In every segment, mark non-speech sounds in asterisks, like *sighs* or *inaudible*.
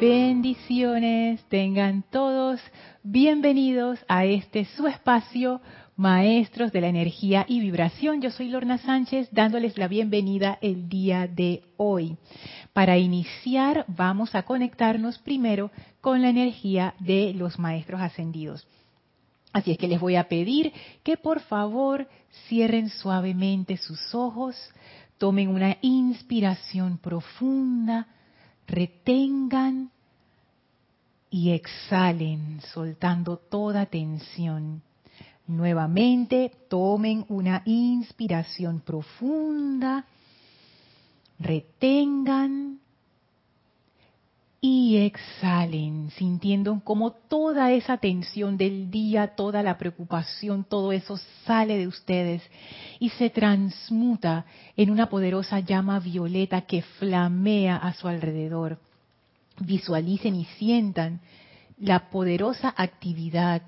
Bendiciones, tengan todos bienvenidos a este su espacio, Maestros de la Energía y Vibración. Yo soy Lorna Sánchez dándoles la bienvenida el día de hoy. Para iniciar vamos a conectarnos primero con la energía de los Maestros Ascendidos. Así es que les voy a pedir que por favor cierren suavemente sus ojos, tomen una inspiración profunda, retengan y exhalen, soltando toda tensión. Nuevamente, tomen una inspiración profunda, retengan y exhalen, sintiendo como toda esa tensión del día, toda la preocupación, todo eso sale de ustedes y se transmuta en una poderosa llama violeta que flamea a su alrededor. Visualicen y sientan la poderosa actividad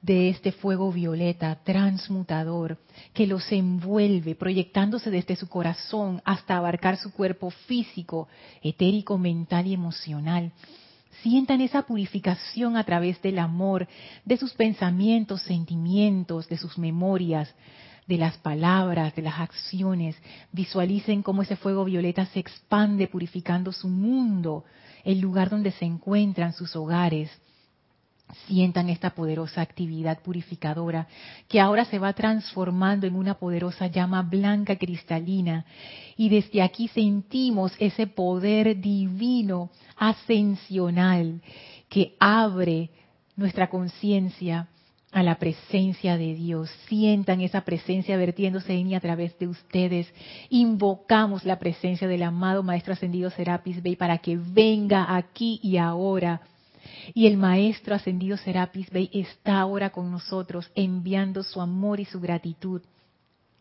de este fuego violeta transmutador que los envuelve, proyectándose desde su corazón hasta abarcar su cuerpo físico, etérico, mental y emocional. Sientan esa purificación a través del amor, de sus pensamientos, sentimientos, de sus memorias, de las palabras, de las acciones. Visualicen cómo ese fuego violeta se expande purificando su mundo, el lugar donde se encuentran sus hogares sientan esta poderosa actividad purificadora que ahora se va transformando en una poderosa llama blanca cristalina y desde aquí sentimos ese poder divino ascensional que abre nuestra conciencia a la presencia de Dios. Sientan esa presencia vertiéndose en y a través de ustedes. Invocamos la presencia del amado Maestro Ascendido Serapis Bey para que venga aquí y ahora y el Maestro Ascendido Serapis Bey está ahora con nosotros enviando su amor y su gratitud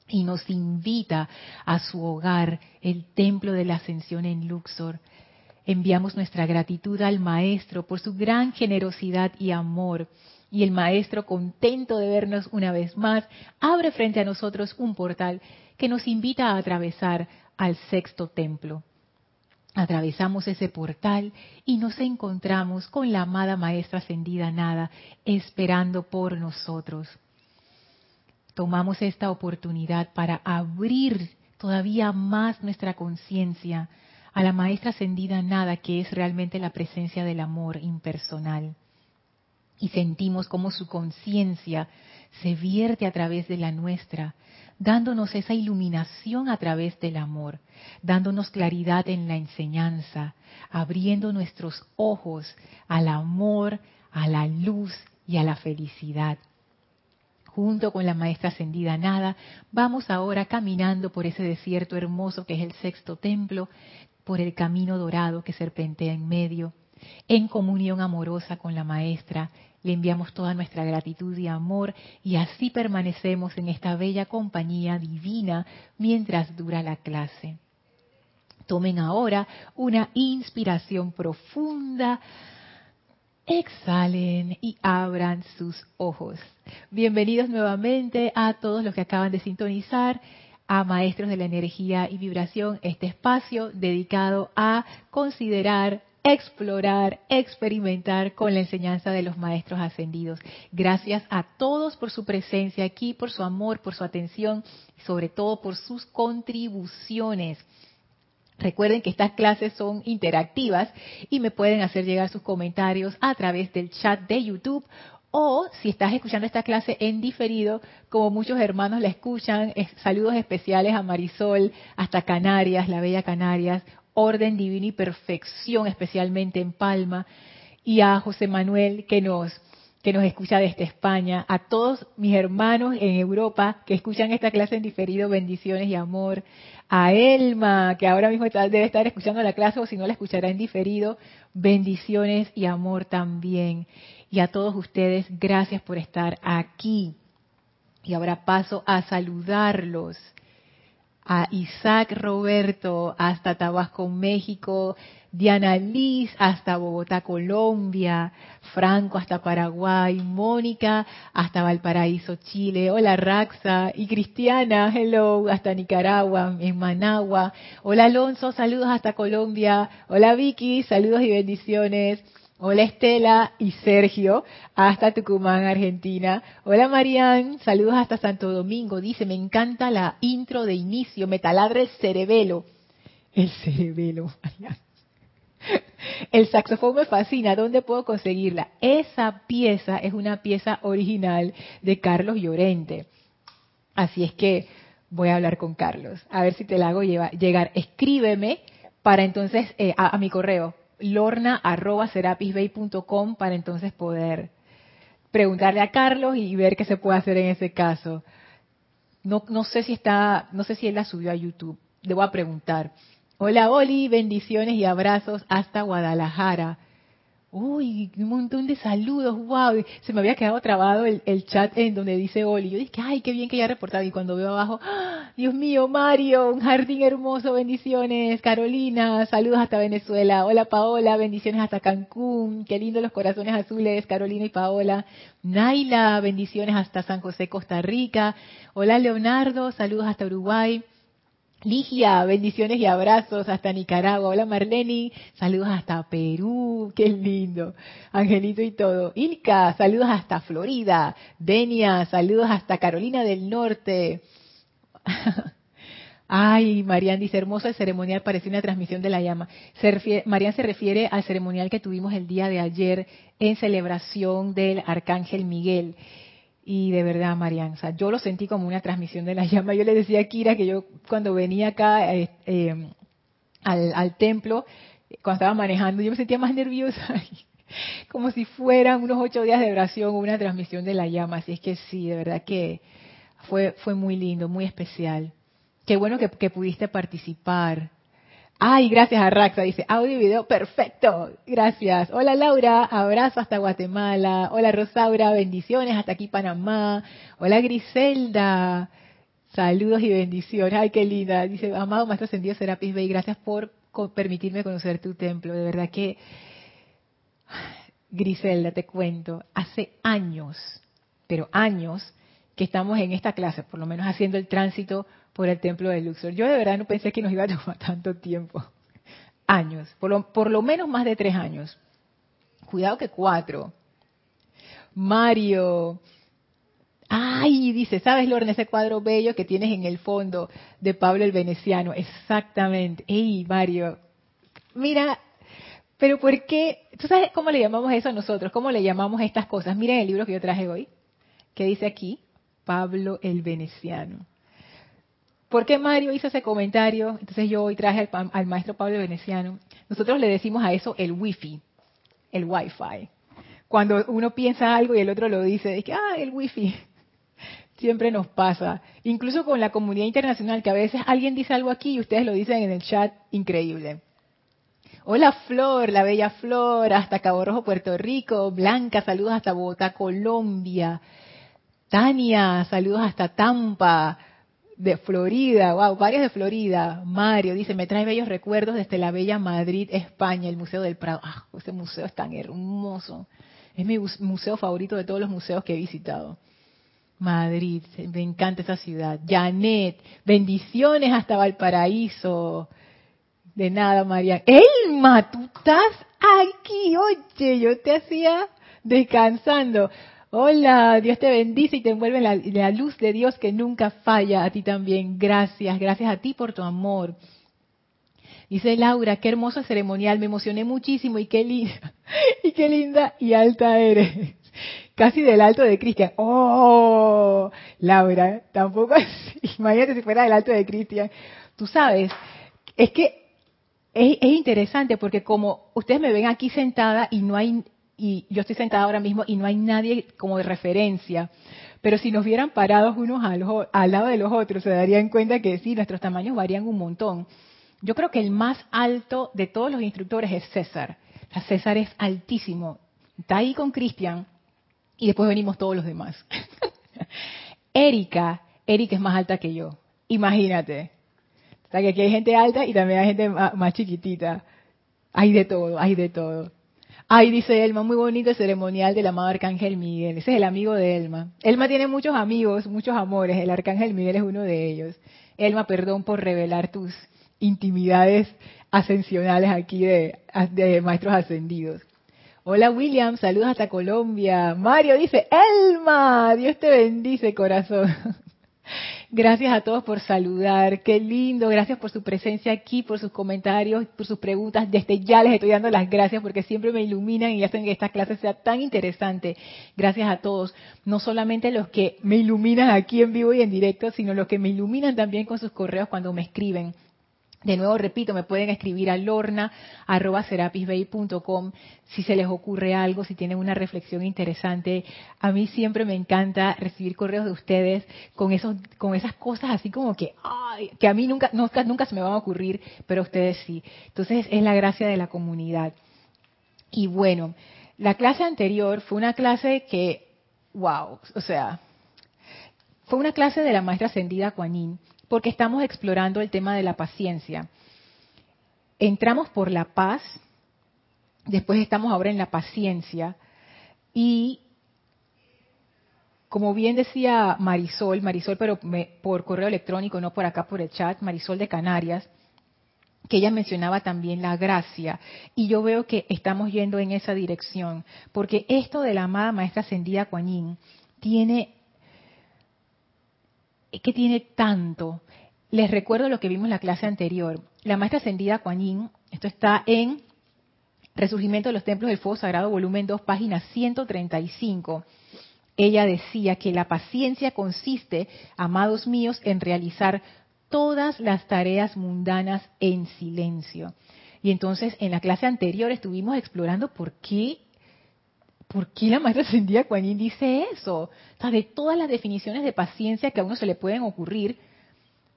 y nos invita a su hogar, el Templo de la Ascensión en Luxor. Enviamos nuestra gratitud al Maestro por su gran generosidad y amor. Y el Maestro, contento de vernos una vez más, abre frente a nosotros un portal que nos invita a atravesar al sexto templo. Atravesamos ese portal y nos encontramos con la amada Maestra Ascendida Nada, esperando por nosotros. Tomamos esta oportunidad para abrir todavía más nuestra conciencia a la Maestra Ascendida Nada, que es realmente la presencia del amor impersonal. Y sentimos como su conciencia se vierte a través de la nuestra, dándonos esa iluminación a través del amor, dándonos claridad en la enseñanza, abriendo nuestros ojos al amor, a la luz y a la felicidad. Junto con la maestra ascendida Nada, vamos ahora caminando por ese desierto hermoso que es el sexto templo, por el camino dorado que serpentea en medio, en comunión amorosa con la maestra le enviamos toda nuestra gratitud y amor y así permanecemos en esta bella compañía divina mientras dura la clase. Tomen ahora una inspiración profunda. Exhalen y abran sus ojos. Bienvenidos nuevamente a todos los que acaban de sintonizar a Maestros de la Energía y Vibración, este espacio dedicado a considerar explorar, experimentar con la enseñanza de los maestros ascendidos. Gracias a todos por su presencia aquí, por su amor, por su atención y sobre todo por sus contribuciones. Recuerden que estas clases son interactivas y me pueden hacer llegar sus comentarios a través del chat de YouTube o si estás escuchando esta clase en diferido, como muchos hermanos la escuchan, saludos especiales a Marisol, hasta Canarias, la bella Canarias, orden divino y perfección, especialmente en Palma, y a José Manuel que nos que nos escucha desde España, a todos mis hermanos en Europa que escuchan esta clase en diferido, bendiciones y amor, a Elma, que ahora mismo debe estar escuchando la clase o si no la escuchará en diferido, bendiciones y amor también. Y a todos ustedes, gracias por estar aquí. Y ahora paso a saludarlos a Isaac Roberto hasta Tabasco, México, Diana Liz hasta Bogotá, Colombia, Franco hasta Paraguay, Mónica hasta Valparaíso, Chile, hola Raxa. Y Cristiana, hello, hasta Nicaragua, en Managua, hola Alonso, saludos hasta Colombia, hola Vicky, saludos y bendiciones. Hola Estela y Sergio, hasta Tucumán, Argentina. Hola Marian, saludos hasta Santo Domingo. Dice, me encanta la intro de inicio, me taladra el cerebelo. El cerebelo, Marian. El saxofón me fascina, ¿dónde puedo conseguirla? Esa pieza es una pieza original de Carlos Llorente. Así es que voy a hablar con Carlos, a ver si te la hago llegar. Escríbeme para entonces eh, a mi correo lorna.serapisbay.com para entonces poder preguntarle a Carlos y ver qué se puede hacer en ese caso. No, sé si está, no sé si él la subió a YouTube. Le voy a preguntar. Hola Oli, bendiciones y abrazos hasta Guadalajara. Uy, un montón de saludos, wow. Se me había quedado trabado el, chat en donde dice Oli. Yo dije, ay, qué bien que haya reportado. Y cuando veo abajo, ¡Ah! Dios mío, Mario, un jardín hermoso, bendiciones. Carolina, saludos hasta Venezuela. Hola Paola, bendiciones hasta Cancún. Qué lindo los corazones azules, Carolina y Paola. Naila, bendiciones hasta San José, Costa Rica. Hola Leonardo, saludos hasta Uruguay. Ligia, bendiciones y abrazos hasta Nicaragua. Hola Marleni, saludos hasta Perú, qué lindo. Angelito y todo. Ilka, saludos hasta Florida. Denia, saludos hasta Carolina del Norte. *laughs* Ay, Marian dice, hermoso el ceremonial, parece una transmisión de la llama. Se Marian se refiere al ceremonial que tuvimos el día de ayer en celebración del Arcángel Miguel. Y de verdad, Marian, o sea, yo lo sentí como una transmisión de la *laughs* llama. Yo le decía a Kira que yo cuando venía acá eh, eh, al, templo, cuando estaba manejando, yo me sentía más nerviosa, *laughs* como si fueran unos ocho días de oración o una transmisión de la llama. Así es que sí, de verdad que fue, fue muy lindo, muy especial. Qué bueno que pudiste participar. Ay, gracias a Raxa, dice, audio y video perfecto. Gracias. Hola Laura, abrazo hasta Guatemala. Hola Rosaura, bendiciones hasta aquí Panamá. Hola Griselda, saludos y bendiciones. Ay, qué linda. Dice, amado Maestro Ascendido Serapis Bay, gracias por permitirme conocer tu templo. De verdad que, Griselda, te cuento, hace años, pero años, que estamos en esta clase, por lo menos haciendo el tránsito por el templo de Luxor. Yo de verdad no pensé que nos iba a tomar *laughs* tanto tiempo. Años, por lo, menos más de tres años. Cuidado que cuatro. Mario. Ay, dice, ¿sabes, Lorna, ese cuadro bello que tienes en el fondo de Pablo el Veneciano? Exactamente. Ey, Mario. Mira, pero ¿por qué? ¿Tú sabes cómo le llamamos eso a nosotros? ¿Cómo le llamamos estas cosas? Miren el libro que yo traje hoy, que dice aquí, Pablo el Veneciano. ¿Por qué Mario hizo ese comentario? Entonces yo hoy traje al, maestro Pablo Veneciano. Nosotros le decimos a eso el wifi, el wifi. Cuando uno piensa algo y el otro lo dice, es que, ah, el wifi. *laughs* Siempre nos pasa. Incluso con la comunidad internacional, que a veces alguien dice algo aquí y ustedes lo dicen en el chat, increíble. Hola Flor, la bella Flor, hasta Cabo Rojo, Puerto Rico. Blanca, saludos hasta Bogotá, Colombia. Tania, saludos hasta Tampa de Florida, wow, varios de Florida. Mario dice, me trae bellos recuerdos desde la bella Madrid, España, el Museo del Prado. Ah, ese museo es tan hermoso. Es mi museo favorito de todos los museos que he visitado. Madrid, me encanta esa ciudad. Janet, bendiciones hasta Valparaíso. De nada, María. Elma, tú estás aquí. Oye, yo te hacía descansando. Hola, Dios te bendice y te envuelve la, la, luz de Dios que nunca falla. A ti también, gracias, gracias a ti por tu amor. Dice Laura, qué hermoso ceremonial, me emocioné muchísimo y qué linda, *laughs* y qué linda y alta eres. Casi del alto de Cristian. Oh, Laura, tampoco *laughs* así. Imagínate si fuera del alto de Cristian. Tú sabes, es que es, es interesante porque como ustedes me ven aquí sentada y no hay y yo estoy sentada ahora mismo y no hay nadie como de referencia. Pero si nos vieran parados unos al, al lado de los otros, se darían cuenta que sí, nuestros tamaños varían un montón. Yo creo que el más alto de todos los instructores es César. César es altísimo. Está ahí con Cristian y después venimos todos los demás. *laughs* Erika, Erika es más alta que yo. Imagínate. O sea que aquí hay gente alta y también hay gente más chiquitita. Hay de todo, hay de todo. Ay, dice Elma, muy bonito el ceremonial del amado Arcángel Miguel. Ese es el amigo de Elma. Elma tiene muchos amigos, muchos amores. El Arcángel Miguel es uno de ellos. Elma, perdón por revelar tus intimidades ascensionales aquí de, de maestros ascendidos. Hola William, saludos hasta Colombia. Mario dice, Elma, Dios te bendice corazón. Gracias a todos por saludar, qué lindo, gracias por su presencia aquí, por sus comentarios, por sus preguntas. Desde ya les estoy dando las gracias porque siempre me iluminan y hacen que esta clase sea tan interesante. Gracias a todos, no solamente los que me iluminan aquí en vivo y en directo, sino los que me iluminan también con sus correos cuando me escriben. De nuevo, repito, me pueden escribir a lorna.serapisbay.com si se les ocurre algo, si tienen una reflexión interesante. A mí siempre me encanta recibir correos de ustedes con esos, con esas cosas así como que, ay, que a mí nunca, nunca, nunca se me van a ocurrir, pero a ustedes sí. Entonces es la gracia de la comunidad. Y bueno, la clase anterior fue una clase que, wow, o sea, fue una clase de la maestra ascendida Kuan porque estamos explorando el tema de la paciencia. Entramos por la paz, después estamos ahora en la paciencia y como bien decía Marisol, Marisol pero por correo electrónico, no por acá por el chat, Marisol de Canarias, que ella mencionaba también la gracia. Y yo veo que estamos yendo en esa dirección, porque esto de la amada maestra ascendida Kuan tiene que tiene tanto. Les recuerdo lo que vimos en la clase anterior. La maestra ascendida Kuan Yin, esto está en Resurgimiento de los Templos del Fuego Sagrado, volumen 2, página 135. Ella decía que la paciencia consiste, amados míos, en realizar todas las tareas mundanas en silencio. Y entonces en la clase anterior estuvimos explorando por qué ¿por qué la maestra ascendida Kuan dice eso? O sea, de todas las definiciones de paciencia que a uno se le pueden ocurrir,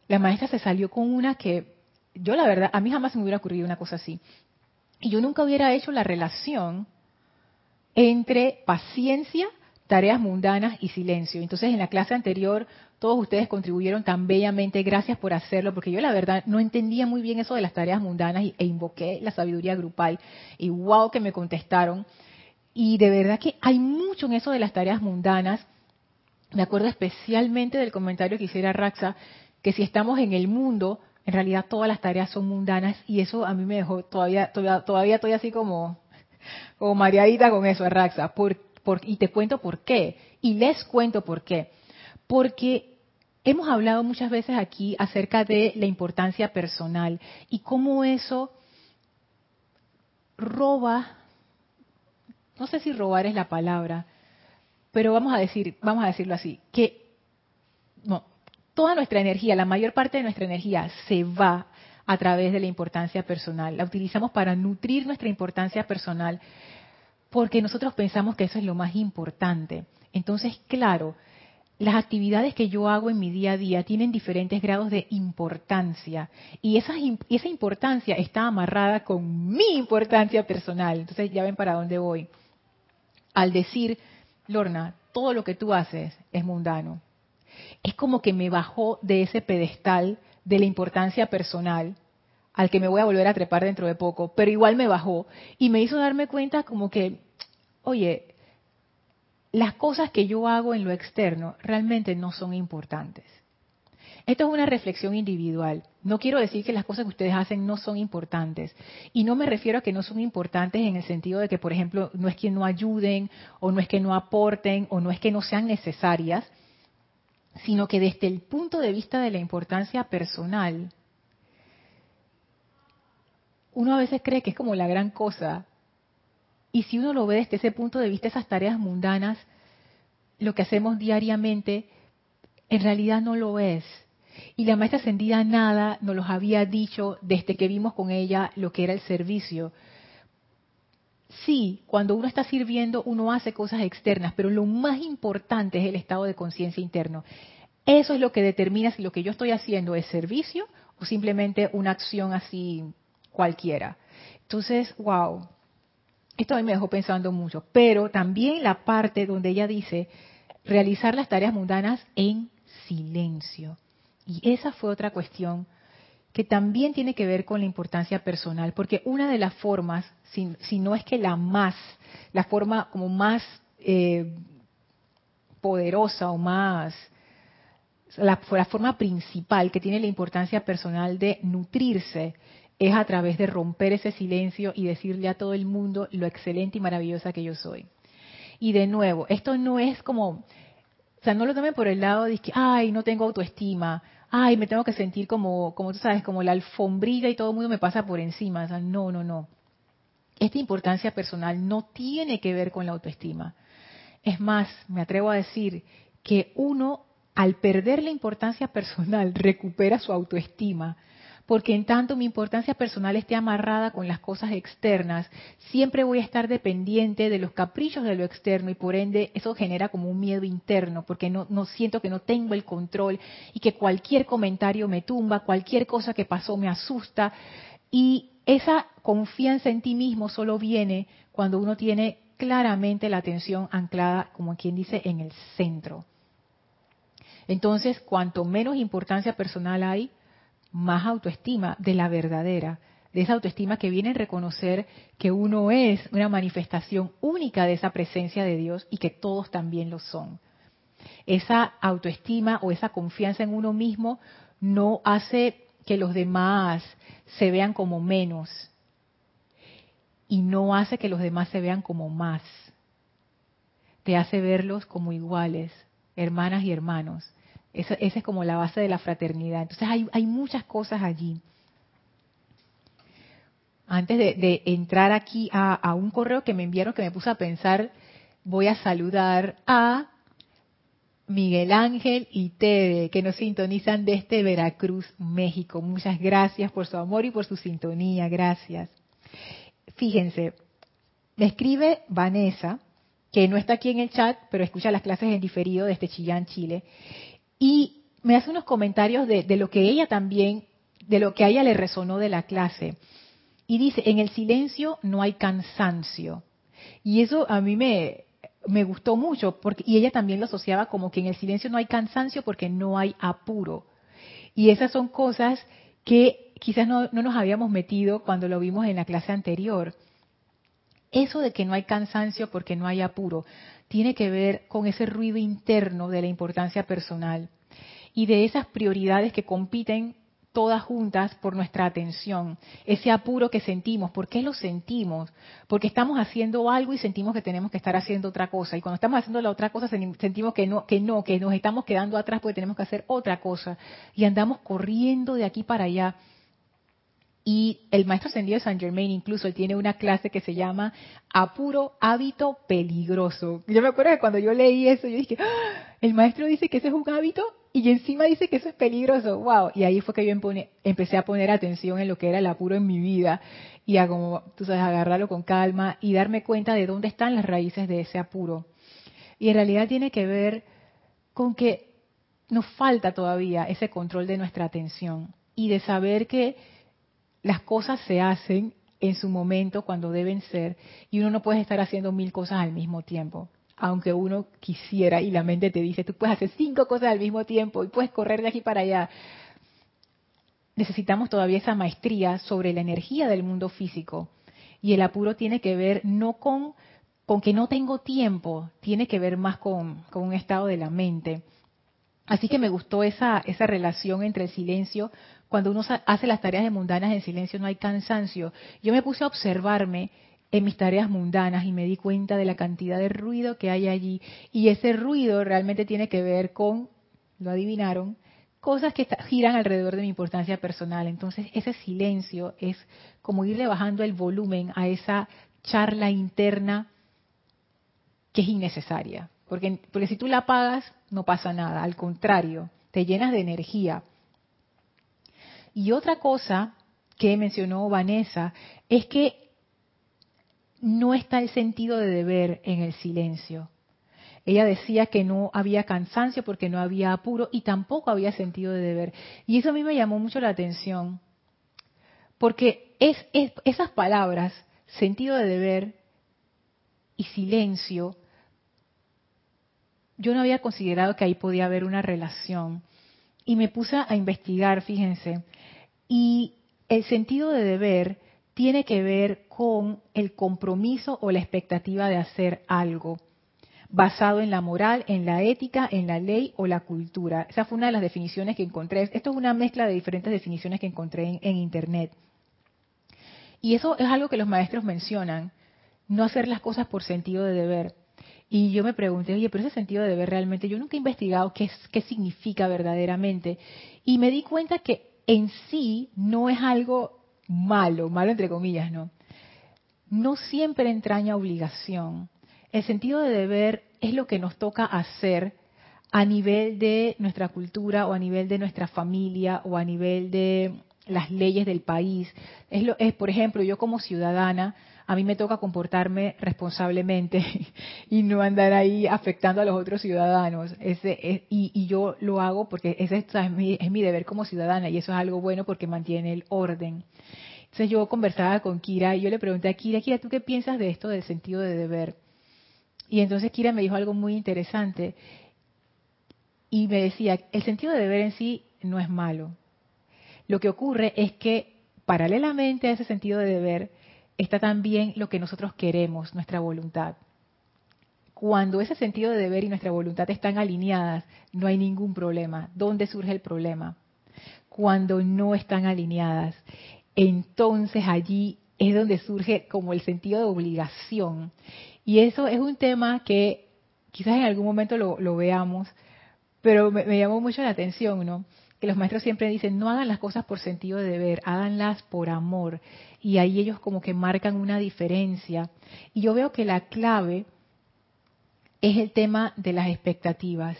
la maestra se salió con una que yo la verdad, a mí jamás me hubiera ocurrido una cosa así. Y yo nunca hubiera hecho la relación entre paciencia, tareas mundanas y silencio. Entonces, en la clase anterior, todos ustedes contribuyeron tan bellamente, gracias por hacerlo, porque yo la verdad no entendía muy bien eso de las tareas mundanas e invoqué la sabiduría grupal. Y wow que me contestaron. Y de verdad que hay mucho en eso de las tareas mundanas. Me acuerdo especialmente del comentario que hiciera Raxa, que si estamos en el mundo, en realidad todas las tareas son mundanas y eso a mí me dejó todavía todavía, todavía estoy así como como mareadita con eso, Raxa. Y te cuento por qué. Y les cuento por qué. Porque hemos hablado muchas veces aquí acerca de la importancia personal y cómo eso roba no sé si robar es la palabra, pero vamos a decir, vamos a decirlo así, que toda nuestra energía, la mayor parte de nuestra energía se va a través de la importancia personal. La utilizamos para nutrir nuestra importancia personal porque nosotros pensamos que eso es lo más importante. Entonces, claro, las actividades que yo hago en mi día a día tienen diferentes grados de importancia y esa, esa importancia está amarrada con mi importancia personal. Entonces, ya ven para dónde voy al decir, Lorna, todo lo que tú haces es mundano. Es como que me bajó de ese pedestal de la importancia personal al que me voy a volver a trepar dentro de poco, pero igual me bajó y me hizo darme cuenta como que, oye, las cosas que yo hago en lo externo realmente no son importantes. Esto es una reflexión individual. No quiero decir que las cosas que ustedes hacen no son importantes. Y no me refiero a que no son importantes en el sentido de que, por ejemplo, no es que no ayuden, o no es que no aporten, o no es que no sean necesarias, sino que desde el punto de vista de la importancia personal, uno a veces cree que es como la gran cosa. Y si uno lo ve desde ese punto de vista, esas tareas mundanas, lo que hacemos diariamente, en realidad no lo es. Y la maestra ascendida nada nos los había dicho desde que vimos con ella lo que era el servicio. Sí, cuando uno está sirviendo, uno hace cosas externas, pero lo más importante es el estado de conciencia interno. Eso es lo que determina si lo que yo estoy haciendo es servicio o simplemente una acción así cualquiera. Entonces, wow, esto a mí me dejó pensando mucho. Pero también la parte donde ella dice realizar las tareas mundanas en silencio. Y esa fue otra cuestión que también tiene que ver con la importancia personal, porque una de las formas, si, no es que la más, la forma como más eh, poderosa o más, la, la forma principal que tiene la importancia personal de nutrirse es a través de romper ese silencio y decirle a todo el mundo lo excelente y maravillosa que yo soy. Y de nuevo, esto no es como, o sea, no lo tomen por el lado de que, ay, no tengo autoestima, ay, me tengo que sentir como, como tú sabes, como la alfombrilla y todo el mundo me pasa por encima. O sea, no, no, no. Esta importancia personal no tiene que ver con la autoestima. Es más, me atrevo a decir que uno, al perder la importancia personal, *laughs* recupera su autoestima porque en tanto mi importancia personal esté amarrada con las cosas externas, siempre voy a estar dependiente de los caprichos de lo externo y por ende eso genera como un miedo interno, porque no, siento que no tengo el control y que cualquier comentario me tumba, cualquier cosa que pasó me asusta y esa confianza en ti mismo solo viene cuando uno tiene claramente la atención anclada, como quien dice, en el centro. Entonces, cuanto menos importancia personal hay, más autoestima de la verdadera, de esa autoestima que viene a reconocer que uno es una manifestación única de esa presencia de Dios y que todos también lo son. Esa autoestima o esa confianza en uno mismo no hace que los demás se vean como menos y no hace que los demás se vean como más. Te hace verlos como iguales, hermanas y hermanos. Esa, es como la base de la fraternidad. Entonces hay, muchas cosas allí. Antes de, entrar aquí a, un correo que me enviaron que me puse a pensar, voy a saludar a Miguel Ángel y Tede, que nos sintonizan desde Veracruz, México. Muchas gracias por su amor y por su sintonía. Gracias. Fíjense, me escribe Vanessa, que no está aquí en el chat, pero escucha las clases en diferido desde Chillán, Chile. Y me hace unos comentarios de, lo que ella también, de lo que a ella le resonó de la clase. Y dice, en el silencio no hay cansancio. Y eso a mí me, me gustó mucho, porque, y ella también lo asociaba como que en el silencio no hay cansancio porque no hay apuro. Y esas son cosas que quizás no, nos habíamos metido cuando lo vimos en la clase anterior. Eso de que no hay cansancio porque no hay apuro tiene que ver con ese ruido interno de la importancia personal y de esas prioridades que compiten todas juntas por nuestra atención, ese apuro que sentimos. ¿Por qué lo sentimos? Porque estamos haciendo algo y sentimos que tenemos que estar haciendo otra cosa. Y cuando estamos haciendo la otra cosa sentimos que no, que no, que nos estamos quedando atrás porque tenemos que hacer otra cosa. Y andamos corriendo de aquí para allá. Y el maestro ascendido de San Germain incluso él tiene una clase que se llama Apuro Hábito Peligroso. Yo me acuerdo que cuando yo leí eso, yo dije, ¡Ah! el maestro dice que ese es un hábito y encima dice que eso es peligroso. ¡Wow! Y ahí fue que yo empecé a poner atención en lo que era el apuro en mi vida y a como, tú sabes, agarrarlo con calma y darme cuenta de dónde están las raíces de ese apuro. Y en realidad tiene que ver con que nos falta todavía ese control de nuestra atención y de saber que las cosas se hacen en su momento cuando deben ser y uno no puede estar haciendo mil cosas al mismo tiempo. Aunque uno quisiera y la mente te dice, tú puedes hacer cinco cosas al mismo tiempo y puedes correr de aquí para allá. Necesitamos todavía esa maestría sobre la energía del mundo físico. Y el apuro tiene que ver no con, con que no tengo tiempo, tiene que ver más con, con un estado de la mente. Así que me gustó esa, esa relación entre el silencio cuando uno hace las tareas de mundanas en silencio no hay cansancio. Yo me puse a observarme en mis tareas mundanas y me di cuenta de la cantidad de ruido que hay allí. Y ese ruido realmente tiene que ver con, lo adivinaron, cosas que giran alrededor de mi importancia personal. Entonces ese silencio es como irle bajando el volumen a esa charla interna que es innecesaria. Porque, si tú la apagas, no pasa nada. Al contrario, te llenas de energía. Y otra cosa que mencionó Vanessa es que no está el sentido de deber en el silencio. Ella decía que no había cansancio porque no había apuro y tampoco había sentido de deber. Y eso a mí me llamó mucho la atención, porque es, esas palabras, sentido de deber y silencio, yo no había considerado que ahí podía haber una relación. Y me puse a investigar, fíjense, Y el sentido de deber tiene que ver con el compromiso o la expectativa de hacer algo basado en la moral, en la ética, en la ley o la cultura. Esa fue una de las definiciones que encontré. Esto es una mezcla de diferentes definiciones que encontré en, Internet. Y eso es algo que los maestros mencionan, no hacer las cosas por sentido de deber. Y yo me pregunté, oye, pero ese sentido de deber realmente, yo nunca he investigado qué, significa verdaderamente. Y me di cuenta que en sí no es algo malo, malo entre comillas, ¿no? No siempre entraña obligación. El sentido de deber es lo que nos toca hacer a nivel de nuestra cultura o a nivel de nuestra familia o a nivel de las leyes del país. Es por ejemplo, yo como ciudadana, a mí me toca comportarme responsablemente *laughs* y no andar ahí afectando a los otros ciudadanos. Y, yo lo hago porque ese es, mi, es mi deber como ciudadana y eso es algo bueno porque mantiene el orden. Entonces yo conversaba con Kira y yo le pregunté a Kira, Kira, ¿tú qué piensas de esto del sentido de deber? Y entonces Kira me dijo algo muy interesante y me decía, el sentido de deber en sí no es malo. Lo que ocurre es que paralelamente a ese sentido de deber está también lo que nosotros queremos, nuestra voluntad. Cuando ese sentido de deber y nuestra voluntad están alineadas, no hay ningún problema. ¿Dónde surge el problema? Cuando no están alineadas. Entonces allí es donde surge como el sentido de obligación. Y eso es un tema que quizás en algún momento lo, veamos, pero me, llamó mucho la atención, ¿no? Que los maestros siempre dicen, no hagan las cosas por sentido de deber, háganlas por amor. Y ahí ellos como que marcan una diferencia. Y yo veo que la clave es el tema de las expectativas.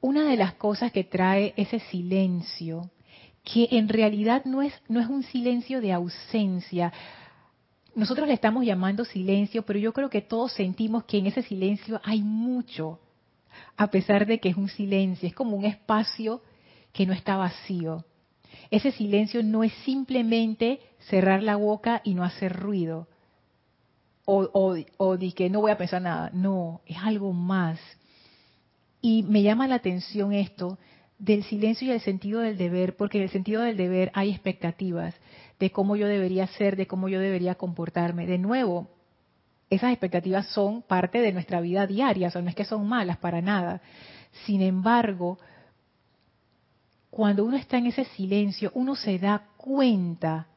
Una de las cosas que trae ese silencio, que en realidad no es, no es un silencio de ausencia, nosotros le estamos llamando silencio, pero yo creo que todos sentimos que en ese silencio hay mucho, a pesar de que es un silencio, es como un espacio que no está vacío. Ese silencio no es simplemente cerrar la boca y no hacer ruido, o, o, que no voy a pensar nada, no, es algo más. Y me llama la atención esto del silencio y el sentido del deber, porque en el sentido del deber hay expectativas de cómo yo debería ser, de cómo yo debería comportarme. De nuevo, esas expectativas son parte de nuestra vida diaria, o sea, no es que son malas para nada. Sin embargo, cuando uno está en ese silencio, uno se da cuenta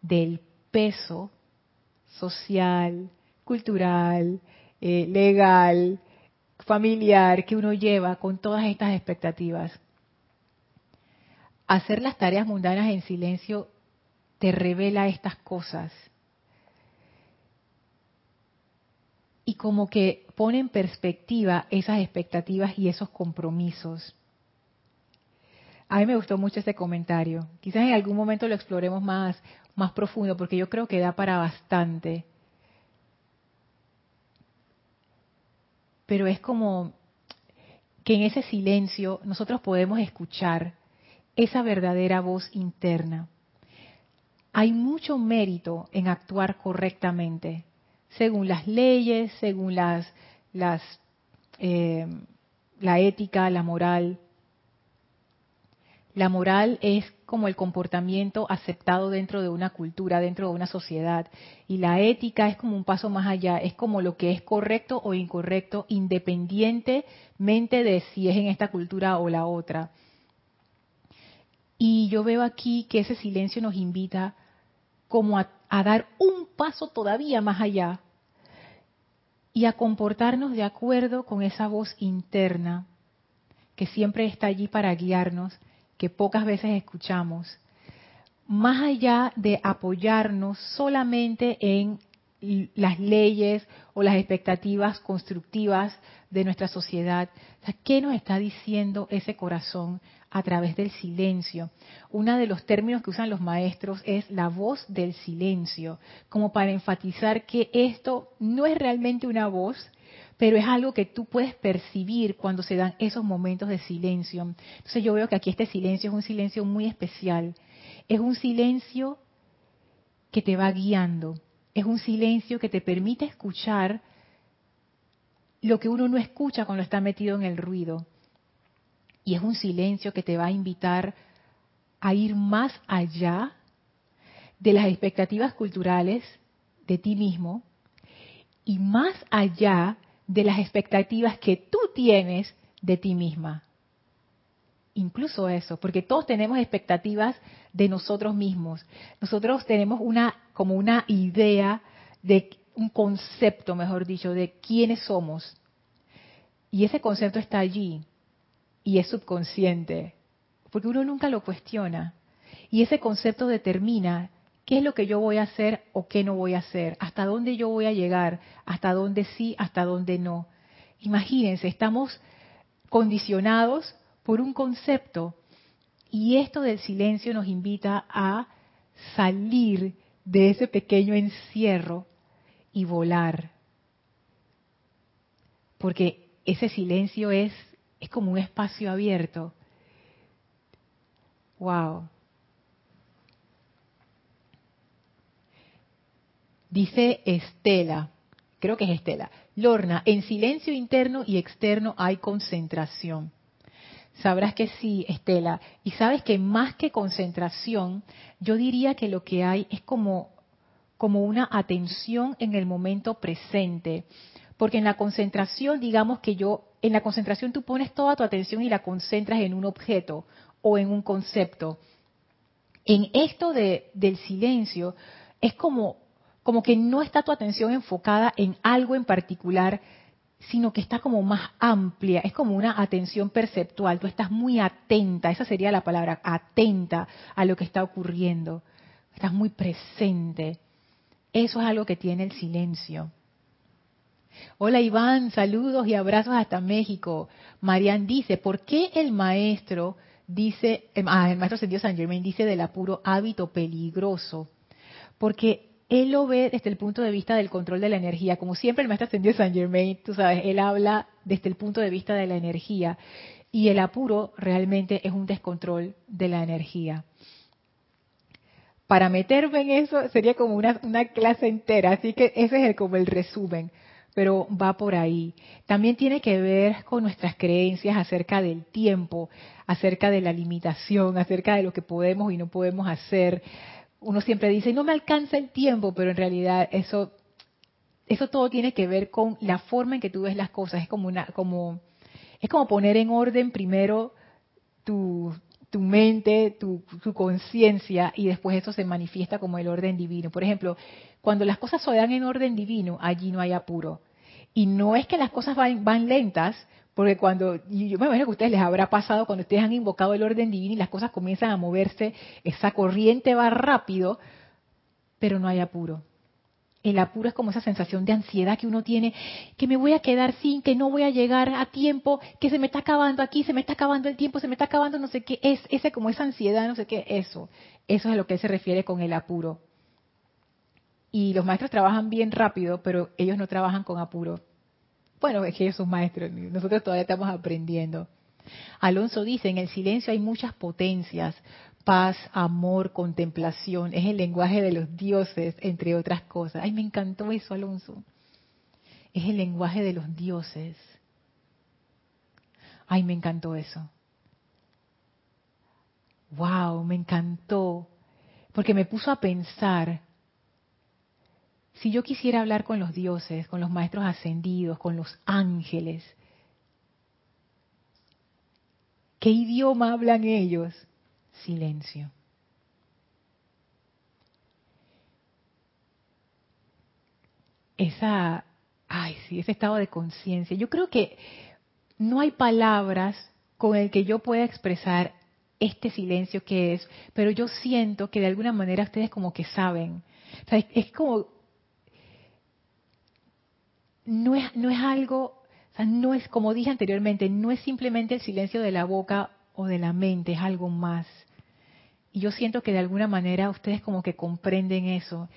del peso social, cultural, eh, legal, familiar que uno lleva con todas estas expectativas. Hacer las tareas mundanas en silencio te revela estas cosas. Y como que pone en perspectiva esas expectativas y esos compromisos. A mí me gustó mucho este comentario. Quizás en algún momento lo exploremos más, más profundo, porque yo creo que da para bastante. Pero es como que en ese silencio nosotros podemos escuchar esa verdadera voz interna hay mucho mérito en actuar correctamente, según las leyes, según las, las eh, la ética, la moral. La moral es como el comportamiento aceptado dentro de una cultura, dentro de una sociedad. Y la ética es como un paso más allá, es como lo que es correcto o incorrecto, independientemente de si es en esta cultura o la otra. Y yo veo aquí que ese silencio nos invita como a, dar un paso todavía más allá y a comportarnos de acuerdo con esa voz interna que siempre está allí para guiarnos, que pocas veces escuchamos, más allá de apoyarnos solamente en las leyes o las expectativas constructivas de nuestra sociedad. ¿Qué nos está diciendo ese corazón a través del silencio? Uno de los términos que usan los maestros es la voz del silencio, como para enfatizar que esto no es realmente una voz, pero es algo que tú puedes percibir cuando se dan esos momentos de silencio. Entonces yo veo que aquí este silencio es un silencio muy especial. Es un silencio que te va guiando, es un silencio que te permite escuchar lo que uno no escucha cuando está metido en el ruido. Y es un silencio que te va a invitar a ir más allá de las expectativas culturales de ti mismo y más allá de las expectativas que tú tienes de ti misma. Incluso eso, porque todos tenemos expectativas de nosotros mismos. Nosotros tenemos una como una idea de un concepto, mejor dicho, de quiénes somos. Y ese concepto está allí y es subconsciente, porque uno nunca lo cuestiona. Y ese concepto determina qué es lo que yo voy a hacer o qué no voy a hacer, hasta dónde yo voy a llegar, hasta dónde sí, hasta dónde no. Imagínense, estamos condicionados por un concepto y esto del silencio nos invita a salir de ese pequeño encierro y volar. Porque ese silencio es, es como un espacio abierto. Wow. Dice Estela, creo que es Estela, Lorna, en silencio interno y externo hay concentración. Sabrás que sí, Estela. Y sabes que más que concentración, yo diría que lo que hay es como, como una atención en el momento presente. Porque en la concentración, digamos que yo, en la concentración tú pones toda tu atención y la concentras en un objeto o en un concepto. En esto de, del silencio, es como, como que no está tu atención enfocada en algo en particular, sino que está como más amplia, es como una atención perceptual, tú estás muy atenta, esa sería la palabra, atenta a lo que está ocurriendo, estás muy presente. Eso es algo que tiene el silencio. Hola Iván, saludos y abrazos hasta México. Marian dice, ¿por qué el maestro dice, em, ah, el maestro Sendido San Germain dice del apuro hábito peligroso? Porque él lo ve desde el punto de vista del control de la energía. Como siempre el maestro Sendido San Germain, tú sabes, él habla desde el punto de vista de la energía. Y el apuro realmente es un descontrol de la energía. Para meterme en eso sería como una, una clase entera, así que ese es el, como el resumen pero va por ahí. También tiene que ver con nuestras creencias acerca del tiempo, acerca de la limitación, acerca de lo que podemos y no podemos hacer. Uno siempre dice, no me alcanza el tiempo, pero en realidad eso, eso todo tiene que ver con la forma en que tú ves las cosas. Es como una, como, es como poner en orden primero tu, tu mente, tu, tu conciencia, y después eso se manifiesta como el orden divino. Por ejemplo, cuando las cosas se dan en orden divino, allí no hay apuro. Y no es que las cosas van, van lentas, porque cuando, yo me imagino que a ustedes les habrá pasado cuando ustedes han invocado el orden divino y las cosas comienzan a moverse, esa corriente va rápido, pero no hay apuro. El apuro es como esa sensación de ansiedad que uno tiene, que me voy a quedar sin, que no voy a llegar a tiempo, que se me está acabando aquí, se me está acabando el tiempo, se me está acabando no sé qué, es ese como esa ansiedad, no sé qué, eso. Eso es a lo que se refiere con el apuro y los maestros trabajan bien rápido, pero ellos no trabajan con apuro. Bueno, es que ellos son maestros, nosotros todavía estamos aprendiendo. Alonso dice, en el silencio hay muchas potencias, paz, amor, contemplación, es el lenguaje de los dioses, entre otras cosas. Ay, me encantó eso, Alonso. Es el lenguaje de los dioses. Ay, me encantó eso. Wow, me encantó. Porque me puso a pensar si yo quisiera hablar con los dioses, con los maestros ascendidos, con los ángeles, ¿qué idioma hablan ellos? Silencio. Esa, ay, sí, ese estado de conciencia. Yo creo que no hay palabras con el que yo pueda expresar este silencio que es, pero yo siento que de alguna manera ustedes como que saben. es como no es, no es algo, no es, como dije anteriormente, no es simplemente el silencio de la boca o de la mente, es algo más. Y yo siento que de alguna manera ustedes como que comprenden eso.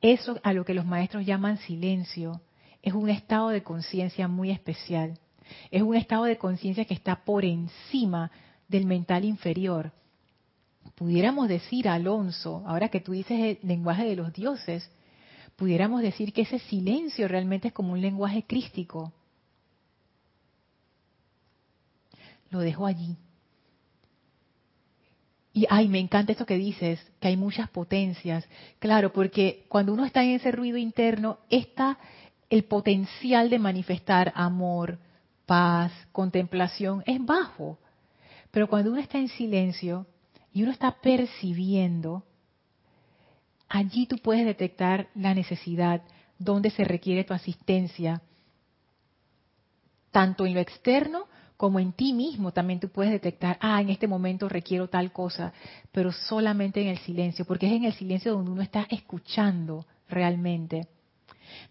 Eso a lo que los maestros llaman silencio es un estado de conciencia muy especial. Es un estado de conciencia que está por encima del mental inferior. Pudiéramos decir, Alonso, ahora que tú dices el lenguaje de los dioses, pudiéramos decir que ese silencio realmente es como un lenguaje crístico. Lo dejo allí. Y ay, me encanta esto que dices, que hay muchas potencias. Claro, porque cuando uno está en ese ruido interno, está el potencial de manifestar amor, paz, contemplación, es bajo. Pero cuando uno está en silencio y uno está percibiendo, allí tú puedes detectar la necesidad, donde se requiere tu asistencia, tanto en lo externo como en ti mismo también tú puedes detectar, ah, en este momento requiero tal cosa, pero solamente en el silencio, porque es en el silencio donde uno está escuchando realmente.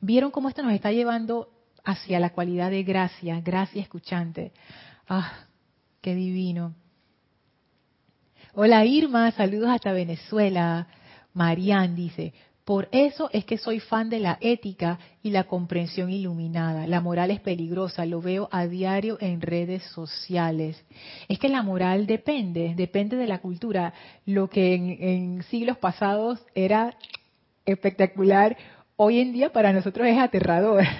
¿Vieron cómo esto nos está llevando hacia la cualidad de gracia, gracia escuchante? Ah, qué divino. Hola Irma, saludos hasta Venezuela. Marian dice, por eso es que soy fan de la ética y la comprensión iluminada. La moral es peligrosa, lo veo a diario en redes sociales. Es que la moral depende, depende de la cultura. Lo que en, siglos pasados era espectacular, hoy en día para nosotros es aterrador. *laughs*